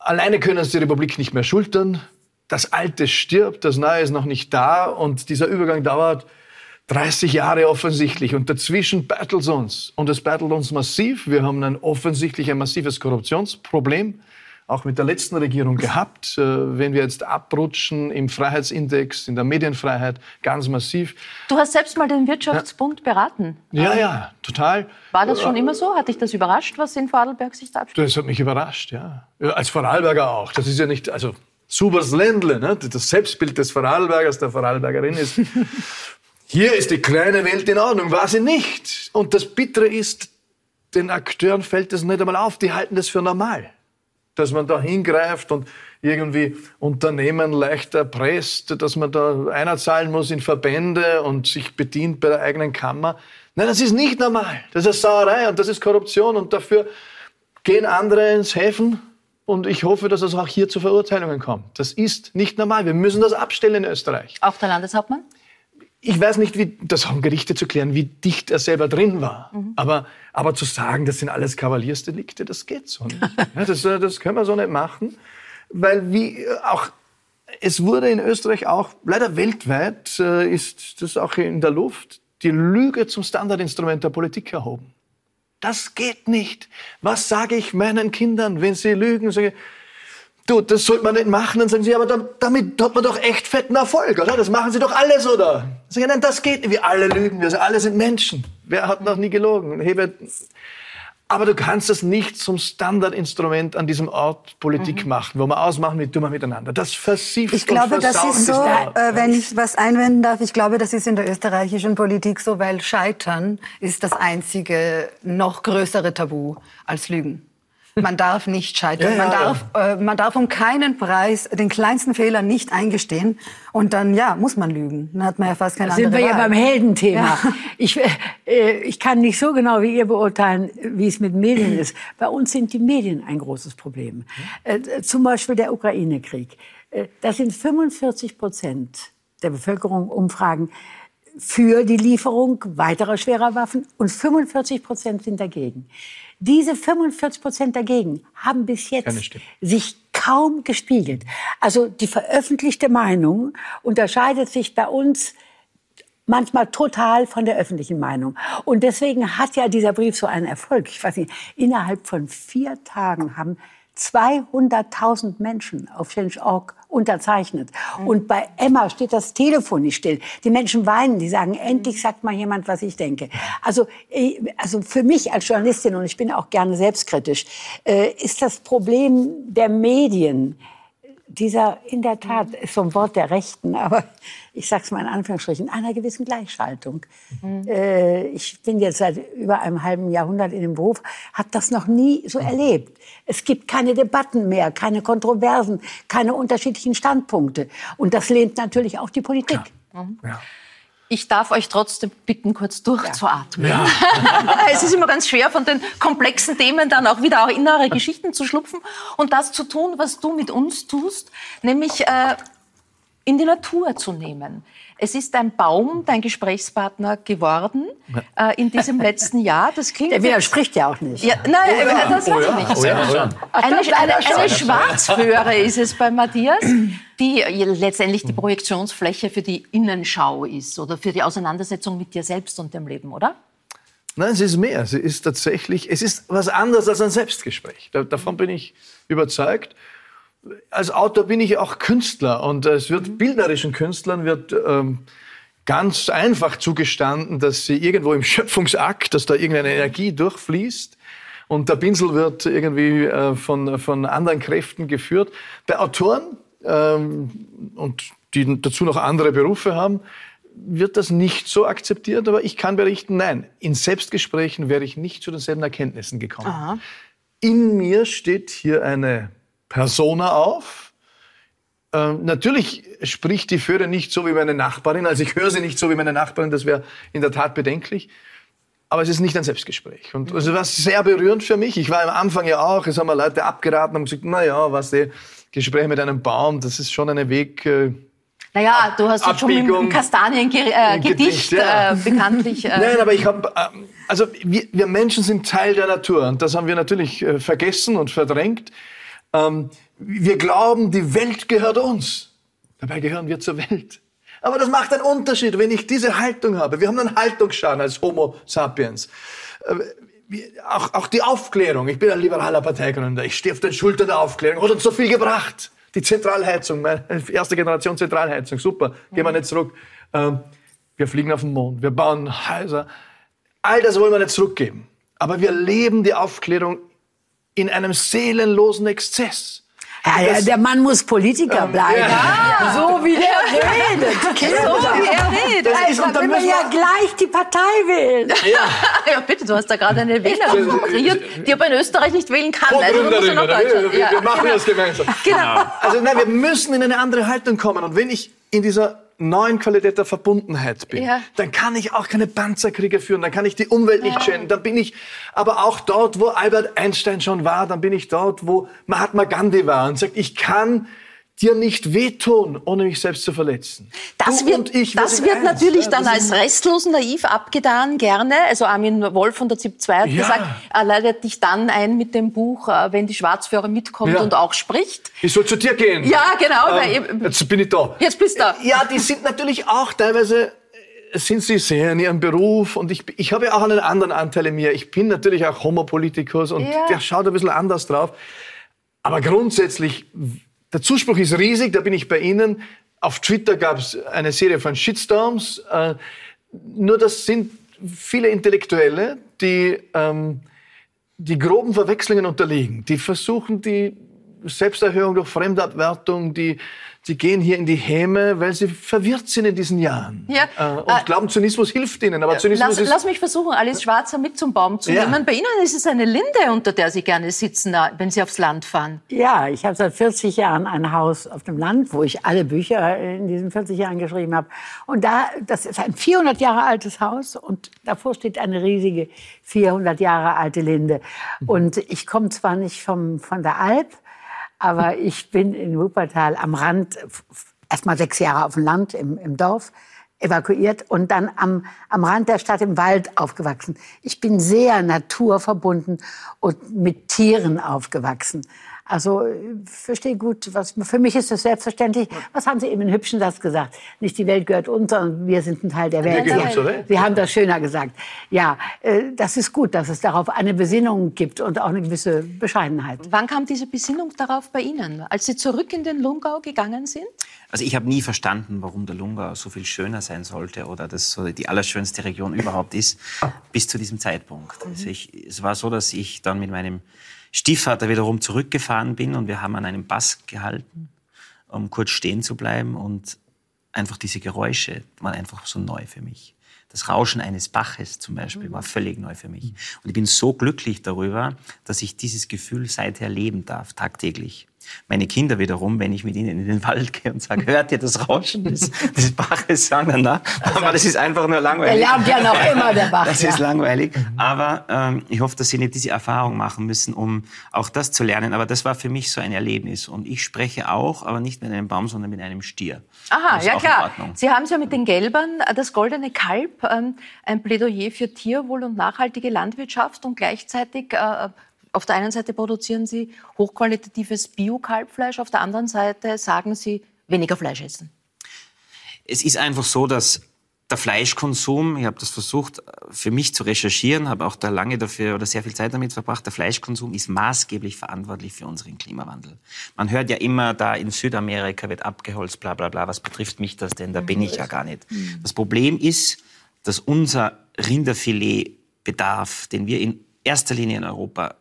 Alleine können uns die Republik nicht mehr schultern. Das Alte stirbt, das Neue ist noch nicht da und dieser Übergang dauert 30 Jahre offensichtlich und dazwischen battelt uns. Und es battelt uns massiv. Wir haben ein offensichtlich ein massives Korruptionsproblem, auch mit der letzten Regierung gehabt. Äh, wenn wir jetzt abrutschen im Freiheitsindex, in der Medienfreiheit, ganz massiv. Du hast selbst mal den Wirtschaftsbund ja. beraten. Ja, ja, total. War das schon immer so? Hat dich das überrascht, was in Vorarlberg sich da abspielt? Das hat mich überrascht, ja. Als Vorarlberger auch. Das ist ja nicht, also Subers Ländle, ne? das Selbstbild des Vorarlbergers, der Vorarlbergerin ist Hier ist die kleine Welt in Ordnung, war sie nicht. Und das Bittere ist, den Akteuren fällt das nicht einmal auf, die halten das für normal. Dass man da hingreift und irgendwie Unternehmen leicht erpresst, dass man da einer zahlen muss in Verbände und sich bedient bei der eigenen Kammer. Nein, das ist nicht normal. Das ist Sauerei und das ist Korruption und dafür gehen andere ins Häfen und ich hoffe, dass es auch hier zu Verurteilungen kommt. Das ist nicht normal. Wir müssen das abstellen in Österreich. Auch der Landeshauptmann? Ich weiß nicht, wie, das haben Gerichte zu klären, wie dicht er selber drin war. Mhm. Aber, aber zu sagen, das sind alles Kavaliersdelikte, das geht so nicht. ja, das, äh, das können wir so nicht machen. Weil wie äh, auch, es wurde in Österreich auch, leider weltweit, äh, ist das auch in der Luft, die Lüge zum Standardinstrument der Politik erhoben. Das geht nicht. Was sage ich meinen Kindern, wenn sie lügen? Sage, Du, das sollte man nicht machen. Dann sagen sie, aber damit hat man doch echt fetten Erfolg, oder? Das machen sie doch alles, oder? Ich sage, nein, das geht nicht. Wir alle lügen, wir alle sind Menschen. Wer hat noch nie gelogen? Aber du kannst das nicht zum Standardinstrument an diesem Ort Politik machen, wo wir ausmachen, wie tun wir miteinander. Das versieft Ich glaube, und das ist so, äh, wenn ich was einwenden darf, ich glaube, das ist in der österreichischen Politik so, weil Scheitern ist das einzige noch größere Tabu als Lügen. Man darf nicht scheitern. Ja, ja, man, darf, äh, man darf um keinen Preis den kleinsten Fehler nicht eingestehen. Und dann, ja, muss man lügen. Dann hat man ja fast keine Da andere sind wir ja Wahl. beim Heldenthema. Ja. Ich, äh, ich kann nicht so genau wie ihr beurteilen, wie es mit Medien ist. Bei uns sind die Medien ein großes Problem. Äh, zum Beispiel der Ukraine-Krieg. Äh, da sind 45 Prozent der Bevölkerung Umfragen für die Lieferung weiterer schwerer Waffen und 45 Prozent sind dagegen. Diese 45 Prozent dagegen haben bis jetzt sich kaum gespiegelt. Also die veröffentlichte Meinung unterscheidet sich bei uns manchmal total von der öffentlichen Meinung. Und deswegen hat ja dieser Brief so einen Erfolg. Ich weiß nicht, innerhalb von vier Tagen haben 200.000 Menschen auf Change.org unterzeichnet. Und bei Emma steht das Telefon nicht still. Die Menschen weinen, die sagen, endlich sagt mal jemand, was ich denke. Also, äh, also für mich als Journalistin, und ich bin auch gerne selbstkritisch, äh, ist das Problem der Medien, dieser in der Tat ist so ein Wort der Rechten, aber ich sage es mal in Anführungsstrichen, einer gewissen Gleichschaltung. Äh, ich bin jetzt seit über einem halben Jahrhundert in dem Beruf, habe das noch nie so erlebt. Es gibt keine Debatten mehr, keine Kontroversen, keine unterschiedlichen Standpunkte. Und das lehnt natürlich auch die Politik. Ich darf euch trotzdem bitten, kurz durchzuatmen. es ist immer ganz schwer, von den komplexen Themen dann auch wieder auch innere Geschichten zu schlupfen und das zu tun, was du mit uns tust, nämlich äh, in die Natur zu nehmen. Es ist ein Baum, dein Gesprächspartner geworden äh, in diesem letzten Jahr. Das klingt Der widerspricht ja auch nicht. ja, nein, äh, das sage ich nicht. Oh ja, oh ja. Eine, eine, eine Schwarzföhre ist es bei Matthias, die letztendlich die Projektionsfläche für die Innenschau ist oder für die Auseinandersetzung mit dir selbst und dem Leben, oder? Nein, es ist mehr. Es ist tatsächlich, es ist was anderes als ein Selbstgespräch. Da, davon bin ich überzeugt. Als Autor bin ich auch Künstler und es wird bildnerischen Künstlern wird ähm, ganz einfach zugestanden, dass sie irgendwo im Schöpfungsakt, dass da irgendeine Energie durchfließt und der Pinsel wird irgendwie äh, von, von anderen Kräften geführt. Bei Autoren ähm, und die dazu noch andere Berufe haben, wird das nicht so akzeptiert, aber ich kann berichten, nein, in Selbstgesprächen wäre ich nicht zu denselben Erkenntnissen gekommen. In mir steht hier eine Persona auf. Ähm, natürlich spricht die Föhre nicht so wie meine Nachbarin, also ich höre sie nicht so wie meine Nachbarin, das wäre in der Tat bedenklich. Aber es ist nicht ein Selbstgespräch. Und es war sehr berührend für mich. Ich war am Anfang ja auch, es haben mir Leute abgeraten und gesagt, na ja, was die Gespräche mit einem Baum, das ist schon eine Weg, äh, Naja, du hast jetzt schon mit dem Kastaniengedicht äh, Gedicht, ja. äh, bekanntlich. Äh, Nein, aber ich habe, also wir, wir Menschen sind Teil der Natur und das haben wir natürlich äh, vergessen und verdrängt. Ähm, wir glauben, die Welt gehört uns. Dabei gehören wir zur Welt. Aber das macht einen Unterschied, wenn ich diese Haltung habe. Wir haben einen Haltungsschaden als Homo sapiens. Äh, Auch, auch die Aufklärung. Ich bin ein liberaler Parteigründer. Ich stehe auf den Schultern der Aufklärung. Hat uns so viel gebracht. Die Zentralheizung, meine erste Generation Zentralheizung. Super. Gehen wir nicht zurück. Ähm, wir fliegen auf den Mond. Wir bauen Häuser. All das wollen wir nicht zurückgeben. Aber wir leben die Aufklärung in einem seelenlosen Exzess. Ja, ja, der Mann muss Politiker bleiben. So wie der redet. so wie er redet. Das ist, Da und dann will man müssen ja gleich die Partei wählen. Ja, bitte, du hast da gerade eine Wählerin konkurriert, die aber in Österreich nicht wählen kann. Also ja nach wir, Deutschland. wir, Ja, wir machen genau. das gemeinsam. Genau. Also nein, wir müssen in eine andere Haltung kommen. Und wenn ich in dieser neuen Qualität der Verbundenheit bin, Ja. dann kann ich auch keine Panzerkriege führen, dann kann ich die Umwelt nicht schänden, dann bin ich aber auch dort, wo Albert Einstein schon war, dann bin ich dort, wo Mahatma Gandhi war und sagt, ich kann dir nicht wehtun, ohne mich selbst zu verletzen. Das Du wird, und ich, wir das wird eins. natürlich Ja, dann als restlos naiv abgetan, gerne. Also Armin Wolf von der ZIP 2 hat Ja. gesagt, er leitet dich dann ein mit dem Buch, äh, wenn die Schwarzführer mitkommt Ja. und auch spricht. Ich soll zu dir gehen. Ja, genau. Ähm, eben- jetzt bin ich da. Jetzt bist du da. Ja, die sind natürlich auch teilweise äh, sind sie sehr in ihrem Beruf und ich, ich habe ja auch einen anderen Anteil in mir. Ich bin natürlich auch Homopolitikus und Ja. der schaut ein bisschen anders drauf. Aber grundsätzlich, der Zuspruch ist riesig, da bin ich bei Ihnen. Auf Twitter gab es eine Serie von Shitstorms. Äh, nur das sind viele Intellektuelle, die ähm, die groben Verwechslungen unterliegen. Die versuchen die Selbsterhöhung durch Fremdabwertung, die, die gehen hier in die Häme, weil sie verwirrt sind in diesen Jahren. Ja, Äh, und äh, glauben, Zynismus hilft ihnen. Aber Zynismus Lass, ist lass mich versuchen, Alice Schwarzer mit zum Baum zu Ja. nehmen. Bei Ihnen ist es eine Linde, unter der Sie gerne sitzen, äh, wenn Sie aufs Land fahren. Ja, ich habe seit 40 Jahren ein Haus auf dem Land, wo ich alle Bücher in diesen 40 Jahren geschrieben habe. Und da, das ist ein 400 Jahre altes Haus und davor steht eine riesige 400 Jahre alte Linde. Und ich komme zwar nicht vom, von der Alp, aber ich bin in Wuppertal am Rand, erst mal sechs Jahre auf dem Land, im, im Dorf, evakuiert und dann am, am Rand der Stadt im Wald aufgewachsen. Ich bin sehr naturverbunden und mit Tieren aufgewachsen. Also ich verstehe gut, was für mich ist das selbstverständlich. Was haben Sie eben einen hübschen Satz gesagt? Nicht die Welt gehört uns, sondern wir sind ein Teil der Welt. gehören Ja, zur Welt. Sie haben das schöner gesagt. Ja, äh, das ist gut, dass es darauf eine Besinnung gibt und auch eine gewisse Bescheidenheit. Wann kam diese Besinnung darauf bei Ihnen? Als Sie zurück in den Lungau gegangen sind? Also ich habe nie verstanden, warum der Lungau so viel schöner sein sollte oder das so die allerschönste Region überhaupt ist, bis zu diesem Zeitpunkt. Also ich, es war so, dass ich dann mit meinem Stiefvater wiederum zurückgefahren bin und wir haben an einem Pass gehalten, um kurz stehen zu bleiben und einfach diese Geräusche waren einfach so neu für mich. Das Rauschen eines Baches zum Beispiel war völlig neu für mich. Und ich bin so glücklich darüber, dass ich dieses Gefühl seither leben darf, tagtäglich. Meine Kinder wiederum, wenn ich mit ihnen in den Wald gehe und sage, hört ihr das Rauschen des, des Baches, sagen dann, na, aber das ist einfach nur Er langweilig. lernt ja noch immer, der Bach. Das ja. ist langweilig. Aber ähm, ich hoffe, dass Sie nicht diese Erfahrung machen müssen, um auch das zu lernen. Aber das war für mich so ein Erlebnis. Und ich spreche auch, aber nicht mit einem Baum, sondern mit einem Stier. Aha, Das ist ja auch in klar. Ordnung. Sie haben es ja mit den Gelbern, äh, das goldene Kalb, ähm, ein Plädoyer für Tierwohl und nachhaltige Landwirtschaft und gleichzeitig äh, auf der einen Seite produzieren Sie hochqualitatives Bio-Kalbfleisch, auf der anderen Seite sagen Sie weniger Fleisch essen. Es ist einfach so, dass der Fleischkonsum, ich habe das versucht äh, für mich zu recherchieren, habe auch da lange dafür oder sehr viel Zeit damit verbracht, der Fleischkonsum ist maßgeblich verantwortlich für unseren Klimawandel. Man hört ja immer, da in Südamerika wird abgeholzt, bla bla bla, was betrifft mich das denn, da bin ich ja gar nicht. Das Problem ist, dass unser Rinderfiletbedarf, den wir in erster Linie in Europa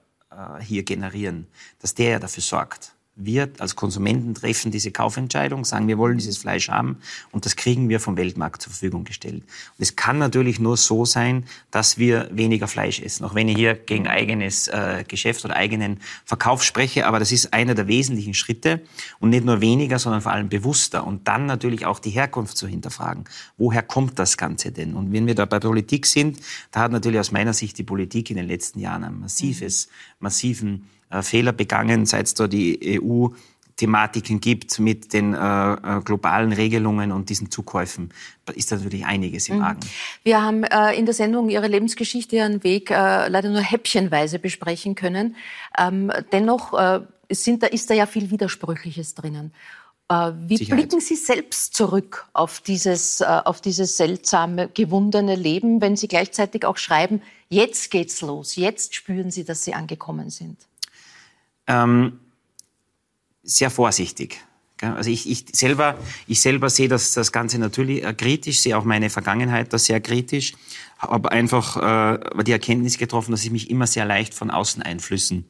hier generieren, dass der ja dafür sorgt. Wir als Konsumenten treffen diese Kaufentscheidung, sagen, wir wollen dieses Fleisch haben und das kriegen wir vom Weltmarkt zur Verfügung gestellt. Und es kann natürlich nur so sein, dass wir weniger Fleisch essen, auch wenn ich hier gegen eigenes äh, Geschäft oder eigenen Verkauf spreche, aber das ist einer der wesentlichen Schritte und nicht nur weniger, sondern vor allem bewusster und dann natürlich auch die Herkunft zu hinterfragen. Woher kommt das Ganze denn? Und wenn wir da bei Politik sind, da hat natürlich aus meiner Sicht die Politik in den letzten Jahren ein massives, massiven Fehler begangen, seit es da die EU Thematiken gibt mit den äh, äh, globalen Regelungen und diesen Zukäufen, da ist natürlich einiges im Argen. Wir haben äh, in der Sendung Ihre Lebensgeschichte, Ihren Weg äh, leider nur häppchenweise besprechen können. Ähm, dennoch äh, sind da, ist da ja viel Widersprüchliches drinnen. Äh, wie Sicherheit. blicken Sie selbst zurück auf dieses, äh, auf dieses seltsame, gewundene Leben, wenn Sie gleichzeitig auch schreiben, jetzt geht's los, jetzt spüren Sie, dass Sie angekommen sind? Ähm, sehr vorsichtig. Also ich, ich, selber, ich selber sehe das, das Ganze natürlich äh, kritisch, sehe auch meine Vergangenheit da sehr kritisch, habe einfach äh, die Erkenntnis getroffen, dass ich mich immer sehr leicht von Außeneinflüssen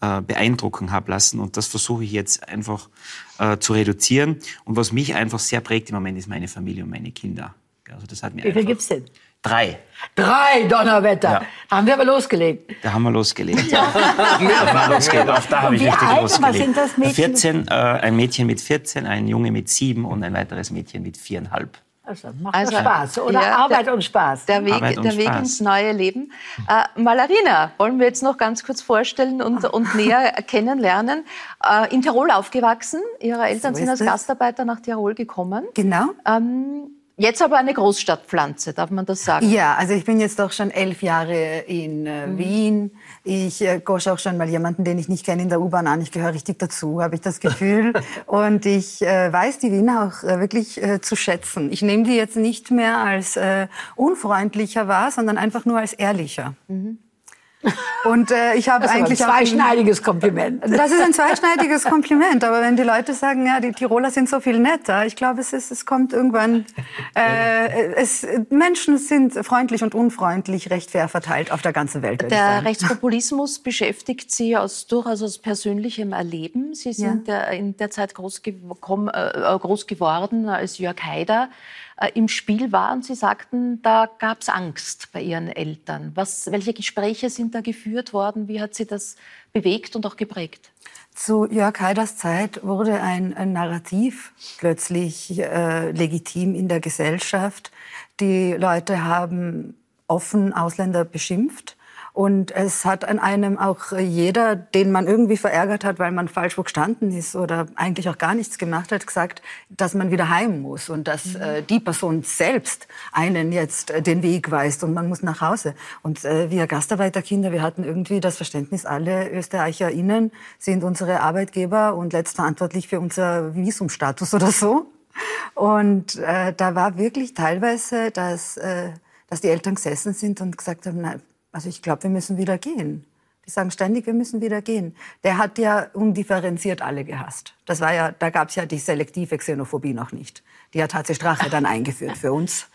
äh, beeindrucken habe lassen und das versuche ich jetzt einfach äh, zu reduzieren. Und was mich einfach sehr prägt im Moment ist meine Familie und meine Kinder. Also das hat mir Wie viel einfach- gibt's denn? Drei. Drei Donnerwetter. Ja. Haben wir aber losgelegt. Da haben wir losgelegt. Ja. da haben wir losgelegt. Auch da habe ich richtig alt? losgelegt. Was sind das Mädchen? 14, äh, ein Mädchen mit 14, ein Junge mit 7 und ein weiteres Mädchen mit viereinhalb. Also, macht Also, Spaß, oder? ja, Arbeit der- und Spaß. Der Weg, der Weg Spaß. ins neue Leben. Äh, Malarina wollen wir jetzt noch ganz kurz vorstellen und, und näher kennenlernen. Äh, in Tirol aufgewachsen. Ihre Eltern So sind als. Gastarbeiter nach Tirol gekommen. Genau. Ähm, jetzt aber eine Großstadtpflanze, darf man das sagen? Ja, also ich bin jetzt doch schon elf Jahre in äh, Wien. Ich äh, gosche auch schon mal jemanden, den ich nicht kenne, in der U-Bahn an. Ich gehöre richtig dazu, habe ich das Gefühl. Und ich äh, weiß die Wiener auch äh, wirklich äh, zu schätzen. Ich nehme die jetzt nicht mehr als äh, unfreundlicher wahr, sondern einfach nur als ehrlicher. Und äh, ich habe Das ist aber eigentlich ein auch zweischneidiges Kompliment. das ist ein zweischneidiges Kompliment, aber wenn die Leute sagen, ja, die Tiroler sind so viel netter, ich glaube, es, ist, es kommt irgendwann, äh, es, Menschen sind freundlich und unfreundlich recht fair verteilt auf der ganzen Welt. Der. Rechtspopulismus beschäftigt Sie aus, durchaus aus persönlichem Erleben. Sie sind ja. in der Zeit groß, gekommen, äh, groß geworden, als Jörg Haider äh, im Spiel war. Und Sie sagten, da gab es Angst bei Ihren Eltern. Was, welche Gespräche sind da geführt worden? Wie hat Sie das bewegt und auch geprägt? Zu Jörg Haiders Zeit wurde ein, ein Narrativ plötzlich äh, legitim in der Gesellschaft. Die Leute haben offen Ausländer beschimpft. Und es hat an einem auch jeder, den man irgendwie verärgert hat, weil man falsch wo gestanden ist oder eigentlich auch gar nichts gemacht hat, gesagt, dass man wieder heim muss und dass äh, die Person selbst einen jetzt äh, den Weg weist und man muss nach Hause. Und äh, wir Gastarbeiterkinder, wir hatten irgendwie das Verständnis, alle ÖsterreicherInnen sind unsere Arbeitgeber und letztverantwortlich für unser Visumstatus oder so. Und äh, da war wirklich teilweise, dass, äh, dass die Eltern gesessen sind und gesagt haben, nein, also ich glaube, wir müssen wieder gehen. Die sagen ständig, wir müssen wieder gehen. Der hat ja undifferenziert alle gehasst. Das war ja, da gab es ja die selektive Xenophobie noch nicht. Die hat HC Strache dann eingeführt für uns.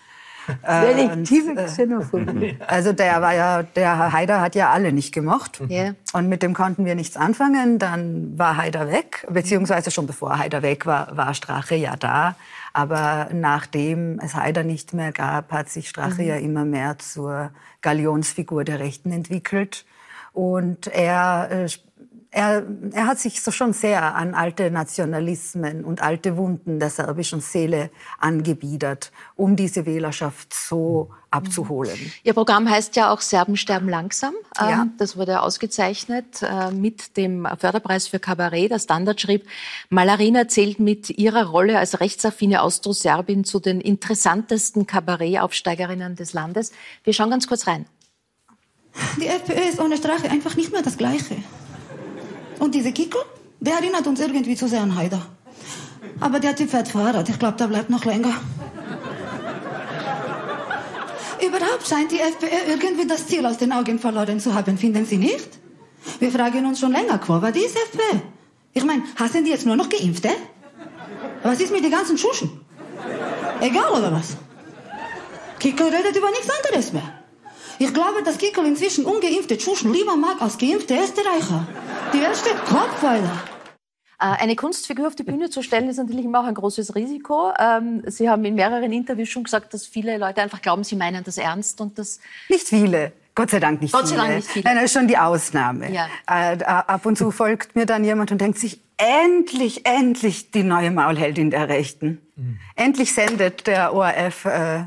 Selektive und, äh, Xenophobie. Also der war ja, der Haider hat ja alle nicht gemocht. Ja. Und mit dem konnten wir nichts anfangen. Dann war Haider weg, beziehungsweise schon bevor Haider weg war, war Strache ja da. Aber nachdem es Haider nicht mehr gab, hat sich Strache ja immer mehr zur Galionsfigur der Rechten entwickelt. Und er, äh, er, er hat sich so schon sehr an alte Nationalismen und alte Wunden der serbischen Seele angebiedert, um diese Wählerschaft so abzuholen. Ihr Programm heißt ja auch Serben sterben langsam. Ja. Ähm, Das wurde ausgezeichnet äh, mit dem Förderpreis für Kabarett. Der Standard schrieb, Malarina zählt mit ihrer Rolle als rechtsaffine Austro-Serbin zu den interessantesten Kabarett-Aufsteigerinnen des Landes. Wir schauen ganz kurz rein. Die FPÖ ist ohne Strache einfach nicht mehr das Gleiche. Und diese Kickel, der erinnert uns irgendwie zu sehr an Haider. Aber der Typ fährt Fahrrad. Ich glaube, der bleibt noch länger. Überhaupt scheint die FPÖ irgendwie das Ziel aus den Augen verloren zu haben, finden Sie nicht? Wir fragen uns schon länger, wo war die FPÖ? Ich meine, hassen die jetzt nur noch Geimpfte? Was ist mit den ganzen Schuschen? Egal oder was? Kickel redet über nichts anderes mehr. Ich glaube, dass Kickel inzwischen ungeimpfte Schuschen lieber mag als geimpfte Österreicher. Die Welt steht Kopf, Alter. Eine Kunstfigur auf die Bühne zu stellen, ist natürlich immer auch ein großes Risiko. Ähm, Sie haben in mehreren Interviews schon gesagt, dass viele Leute einfach glauben, Sie meinen das ernst und das Nicht viele. Gott sei Dank nicht Gott sei viele. Dank nicht viele. Nein, das ist schon die Ausnahme. Ja. Äh, ab und zu folgt mir dann jemand und denkt sich, endlich, endlich die neue Maulheldin der Rechten. Endlich sendet der ORF äh,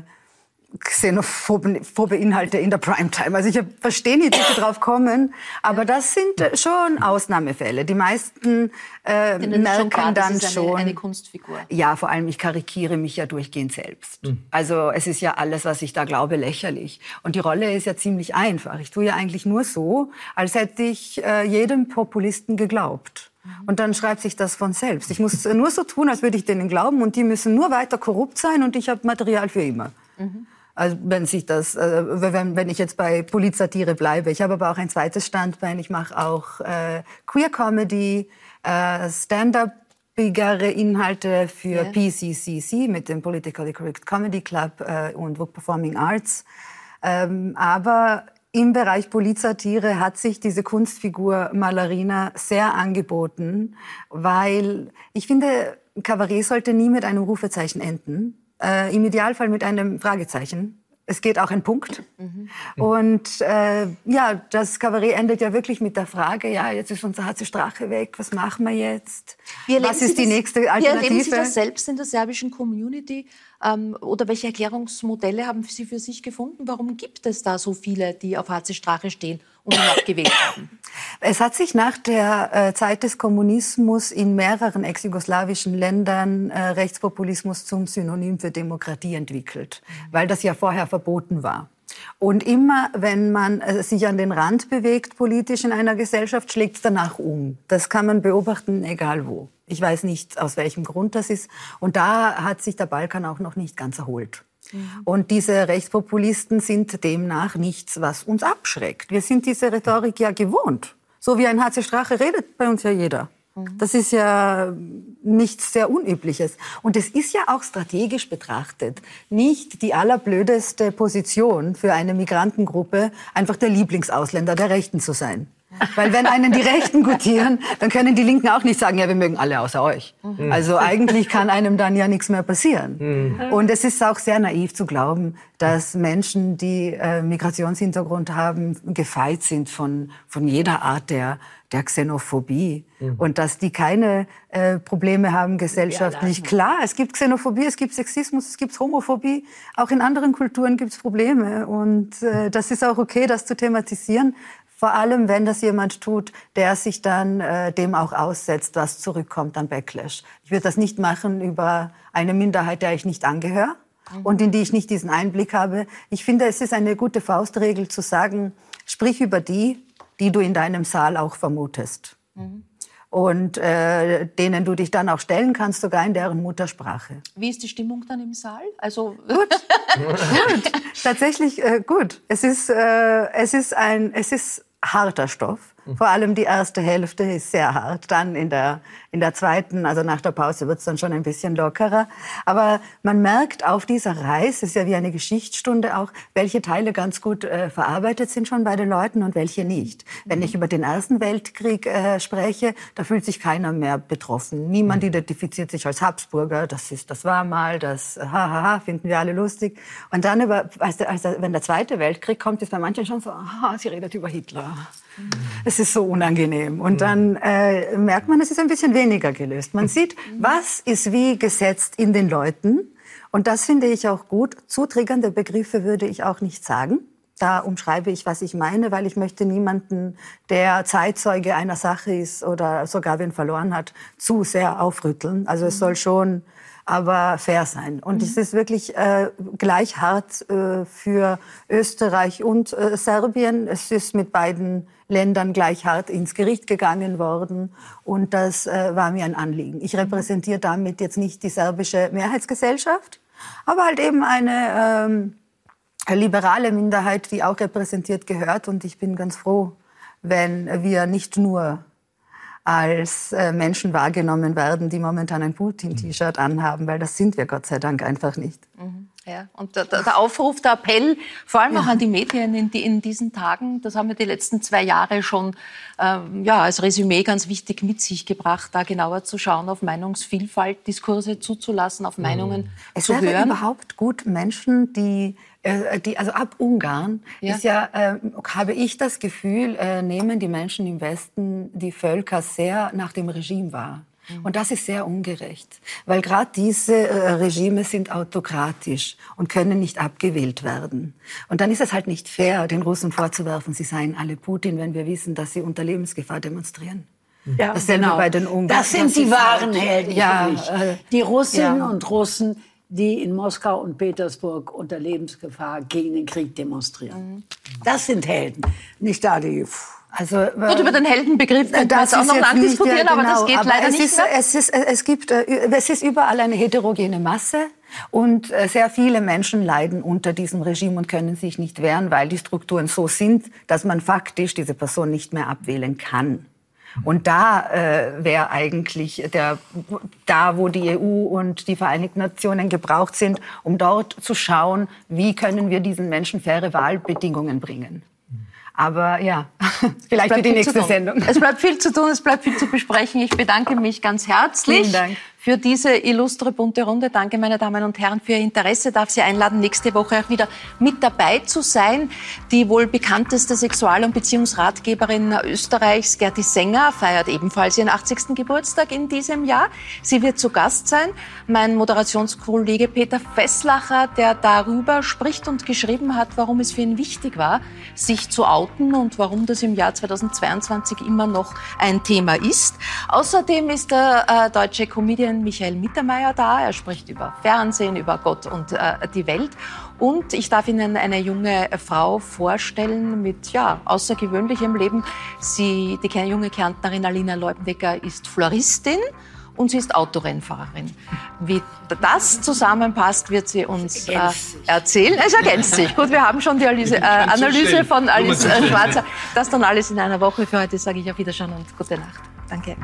xenophobe phobe Inhalte in der Primetime. Also ich verstehe nicht, wie sie drauf kommen, aber das sind äh, schon Ausnahmefälle. Die meisten äh, merken klar, das dann ist eine, schon, eine Kunstfigur. ja, vor allem, ich karikiere mich ja durchgehend selbst. Also es ist ja alles, was ich da glaube, lächerlich. Und die Rolle ist ja ziemlich einfach. Ich tue ja eigentlich nur so, als hätte ich äh, jedem Populisten geglaubt. Und dann schreibt sich das von selbst. Ich muss äh, nur so tun, als würde ich denen glauben und die müssen nur weiter korrupt sein und ich habe Material für immer. Also wenn sich das, äh, wenn, wenn ich jetzt bei Polizatire bleibe. Ich habe aber auch ein zweites Standbein. Ich mache auch äh, Queer Comedy, äh, Stand-up bigere Inhalte für Ja. PCCC mit dem Politically Correct Comedy Club äh, und Vogue Performing Arts. Ähm, aber im Bereich Polizatire hat sich diese Kunstfigur Malerina sehr angeboten, weil ich finde, Kabarett sollte nie mit einem Rufezeichen enden. Äh, Im Idealfall mit einem Fragezeichen. Es geht auch ein Punkt. Und äh, ja, das Kabarett endet ja wirklich mit der Frage, ja, jetzt ist unser HC Strache weg, was machen wir jetzt? Was Sie ist die das- nächste Wie erleben Sie Alternative? das selbst in der serbischen Community? Ähm, oder welche Erklärungsmodelle haben Sie für sich gefunden? Warum gibt es da so viele, die auf HC Strache stehen und abgewählt haben? Es hat sich nach der äh, Zeit des Kommunismus in mehreren ex-jugoslawischen Ländern äh, Rechtspopulismus zum Synonym für Demokratie entwickelt, weil das ja vorher verboten war. Und immer, wenn man äh, sich an den Rand bewegt politisch in einer Gesellschaft, schlägt es danach um. Das kann man beobachten, egal wo. Ich weiß nicht, aus welchem Grund das ist. Und da hat sich der Balkan auch noch nicht ganz erholt. Und diese Rechtspopulisten sind demnach nichts, was uns abschreckt. Wir sind diese Rhetorik ja gewohnt. So wie ein HC Strache redet bei uns ja jeder. Das ist ja nichts sehr Unübliches. Und es ist ja auch strategisch betrachtet nicht die allerblödeste Position für eine Migrantengruppe, einfach der Lieblingsausländer der Rechten zu sein. Weil wenn einen die Rechten gutieren, dann können die Linken auch nicht sagen, ja, wir mögen alle außer euch. Mhm. Also eigentlich kann einem dann ja nichts mehr passieren. Mhm. Und es ist auch sehr naiv zu glauben, dass Menschen, die äh, Migrationshintergrund haben, gefeit sind von, von jeder Art der, der Xenophobie. Mhm. Und dass die keine äh, Probleme haben gesellschaftlich. Klar, es gibt Xenophobie, es gibt Sexismus, es gibt Homophobie. Auch in anderen Kulturen gibt es Probleme. Und äh, das ist auch okay, das zu thematisieren. Vor allem, wenn das jemand tut, der sich dann äh, dem auch aussetzt, was zurückkommt an Backlash. Ich würde das nicht machen über eine Minderheit, der ich nicht angehöre und in die ich nicht diesen Einblick habe. Ich finde, es ist eine gute Faustregel zu sagen, sprich über die, die du in deinem Saal auch vermutest. Und äh, denen du dich dann auch stellen kannst, sogar in deren Muttersprache. Wie ist die Stimmung dann im Saal? Also gut, gut, tatsächlich äh, gut. Es ist, äh, es ist ein, es ist harter Stoff. Vor allem die erste Hälfte ist sehr hart. Dann in der, in der zweiten, also nach der Pause, wird es dann schon ein bisschen lockerer. Aber man merkt auf dieser Reise, es ist ja wie eine Geschichtsstunde auch, welche Teile ganz gut äh, verarbeitet sind schon bei den Leuten und welche nicht. Wenn ich über den Ersten Weltkrieg äh, spreche, da fühlt sich keiner mehr betroffen. Niemand identifiziert sich als Habsburger. Das ist, das war mal, das hahaha, finden wir alle lustig. Und dann über, als der, als der, wenn der Zweite Weltkrieg kommt, ist bei manchen schon so, aha, sie redet über Hitler. Es ist so unangenehm. Und dann äh, merkt man, es ist ein bisschen weniger gelöst. Man sieht, was ist wie gesetzt in den Leuten. Und das finde ich auch gut. Zu triggernde Begriffe würde ich auch nicht sagen. Da umschreibe ich, was ich meine, weil ich möchte niemanden, der Zeitzeuge einer Sache ist oder sogar wen verloren hat, zu sehr aufrütteln. Also es soll schon aber fair sein. Und es ist wirklich äh, gleich hart äh, für Österreich und äh, Serbien. Es ist mit beiden Ländern gleich hart ins Gericht gegangen worden. Und das äh, war mir ein Anliegen. Ich repräsentiere damit jetzt nicht die serbische Mehrheitsgesellschaft, aber halt eben eine ähm, liberale Minderheit, die auch repräsentiert gehört. Und ich bin ganz froh, wenn wir nicht nur als äh, Menschen wahrgenommen werden, die momentan ein Putin-T-Shirt anhaben, weil das sind wir Gott sei Dank einfach nicht. Ja, und der, der Aufruf, der Appell, vor allem auch an die Medien in, die, in diesen Tagen, das haben wir die letzten zwei Jahre schon ähm, ja, als Resümee ganz wichtig mit sich gebracht, da genauer zu schauen, auf Meinungsvielfalt, Diskurse zuzulassen, auf Meinungen Es zu wäre hören. überhaupt gut, Menschen, die, äh, die also ab Ungarn Ja. ist ja, äh, habe ich das Gefühl, äh, nehmen die Menschen im Westen die Völker sehr nach dem Regime wahr. Und das ist sehr ungerecht, weil gerade diese äh, Regime sind autokratisch und können nicht abgewählt werden. Und dann ist es halt nicht fair, den Russen vorzuwerfen, sie seien alle Putin, wenn wir wissen, dass sie unter Lebensgefahr demonstrieren. Ja, Dasselbe genau. bei den Ungarn. Das sind die ist wahren Helden Ja, für mich. äh, Die Russinnen ja. und Russen, die in Moskau und Petersburg unter Lebensgefahr gegen den Krieg demonstrieren. Das sind Helden. Nicht da die... Also, Gut, über den Heldenbegriff könnte man jetzt auch noch lang diskutieren, ja, aber das genau. geht Aber leider es nicht ist, mehr. Es, ist, es, gibt, äh, es ist überall eine heterogene Masse und äh, sehr viele Menschen leiden unter diesem Regime und können sich nicht wehren, weil die Strukturen so sind, dass man faktisch diese Person nicht mehr abwählen kann. Und da äh, wäre eigentlich der, da, wo die EU und die Vereinigten Nationen gebraucht sind, um dort zu schauen, wie können wir diesen Menschen faire Wahlbedingungen bringen. Aber ja, vielleicht für die nächste. Sendung. Es bleibt viel zu tun, es bleibt viel zu besprechen. Ich bedanke mich ganz herzlich Vielen Dank. Für diese illustre bunte Runde. Danke, meine Damen und Herren, für Ihr Interesse. Darf Sie einladen, nächste Woche auch wieder mit dabei zu sein. Die wohl bekannteste Sexual- und Beziehungsratgeberin Österreichs, Gerti Sänger, feiert ebenfalls ihren 80. Geburtstag in diesem Jahr. Sie wird zu Gast sein. Mein Moderationskollege Peter Fesslacher, der darüber spricht und geschrieben hat, warum es für ihn wichtig war, sich zu outen und warum das im Jahr 2022 immer noch ein Thema ist. Außerdem ist der äh, deutsche Comedian Michael Mittermeier da. Er spricht über Fernsehen, über Gott und äh, die Welt. Und ich darf Ihnen eine junge Frau vorstellen mit ja, außergewöhnlichem Leben. Sie, die junge Kärntnerin Alina Leubendecker ist Floristin und sie ist Autorennfahrerin. Wie das zusammenpasst, wird sie uns äh, erzählen. Es ergänzt sich. Gut, wir haben schon die Analyse, äh, Analyse von Alice äh, Schwarzer. Das dann alles in einer Woche. Für heute sage ich auf Wiederschauen und gute Nacht. Danke.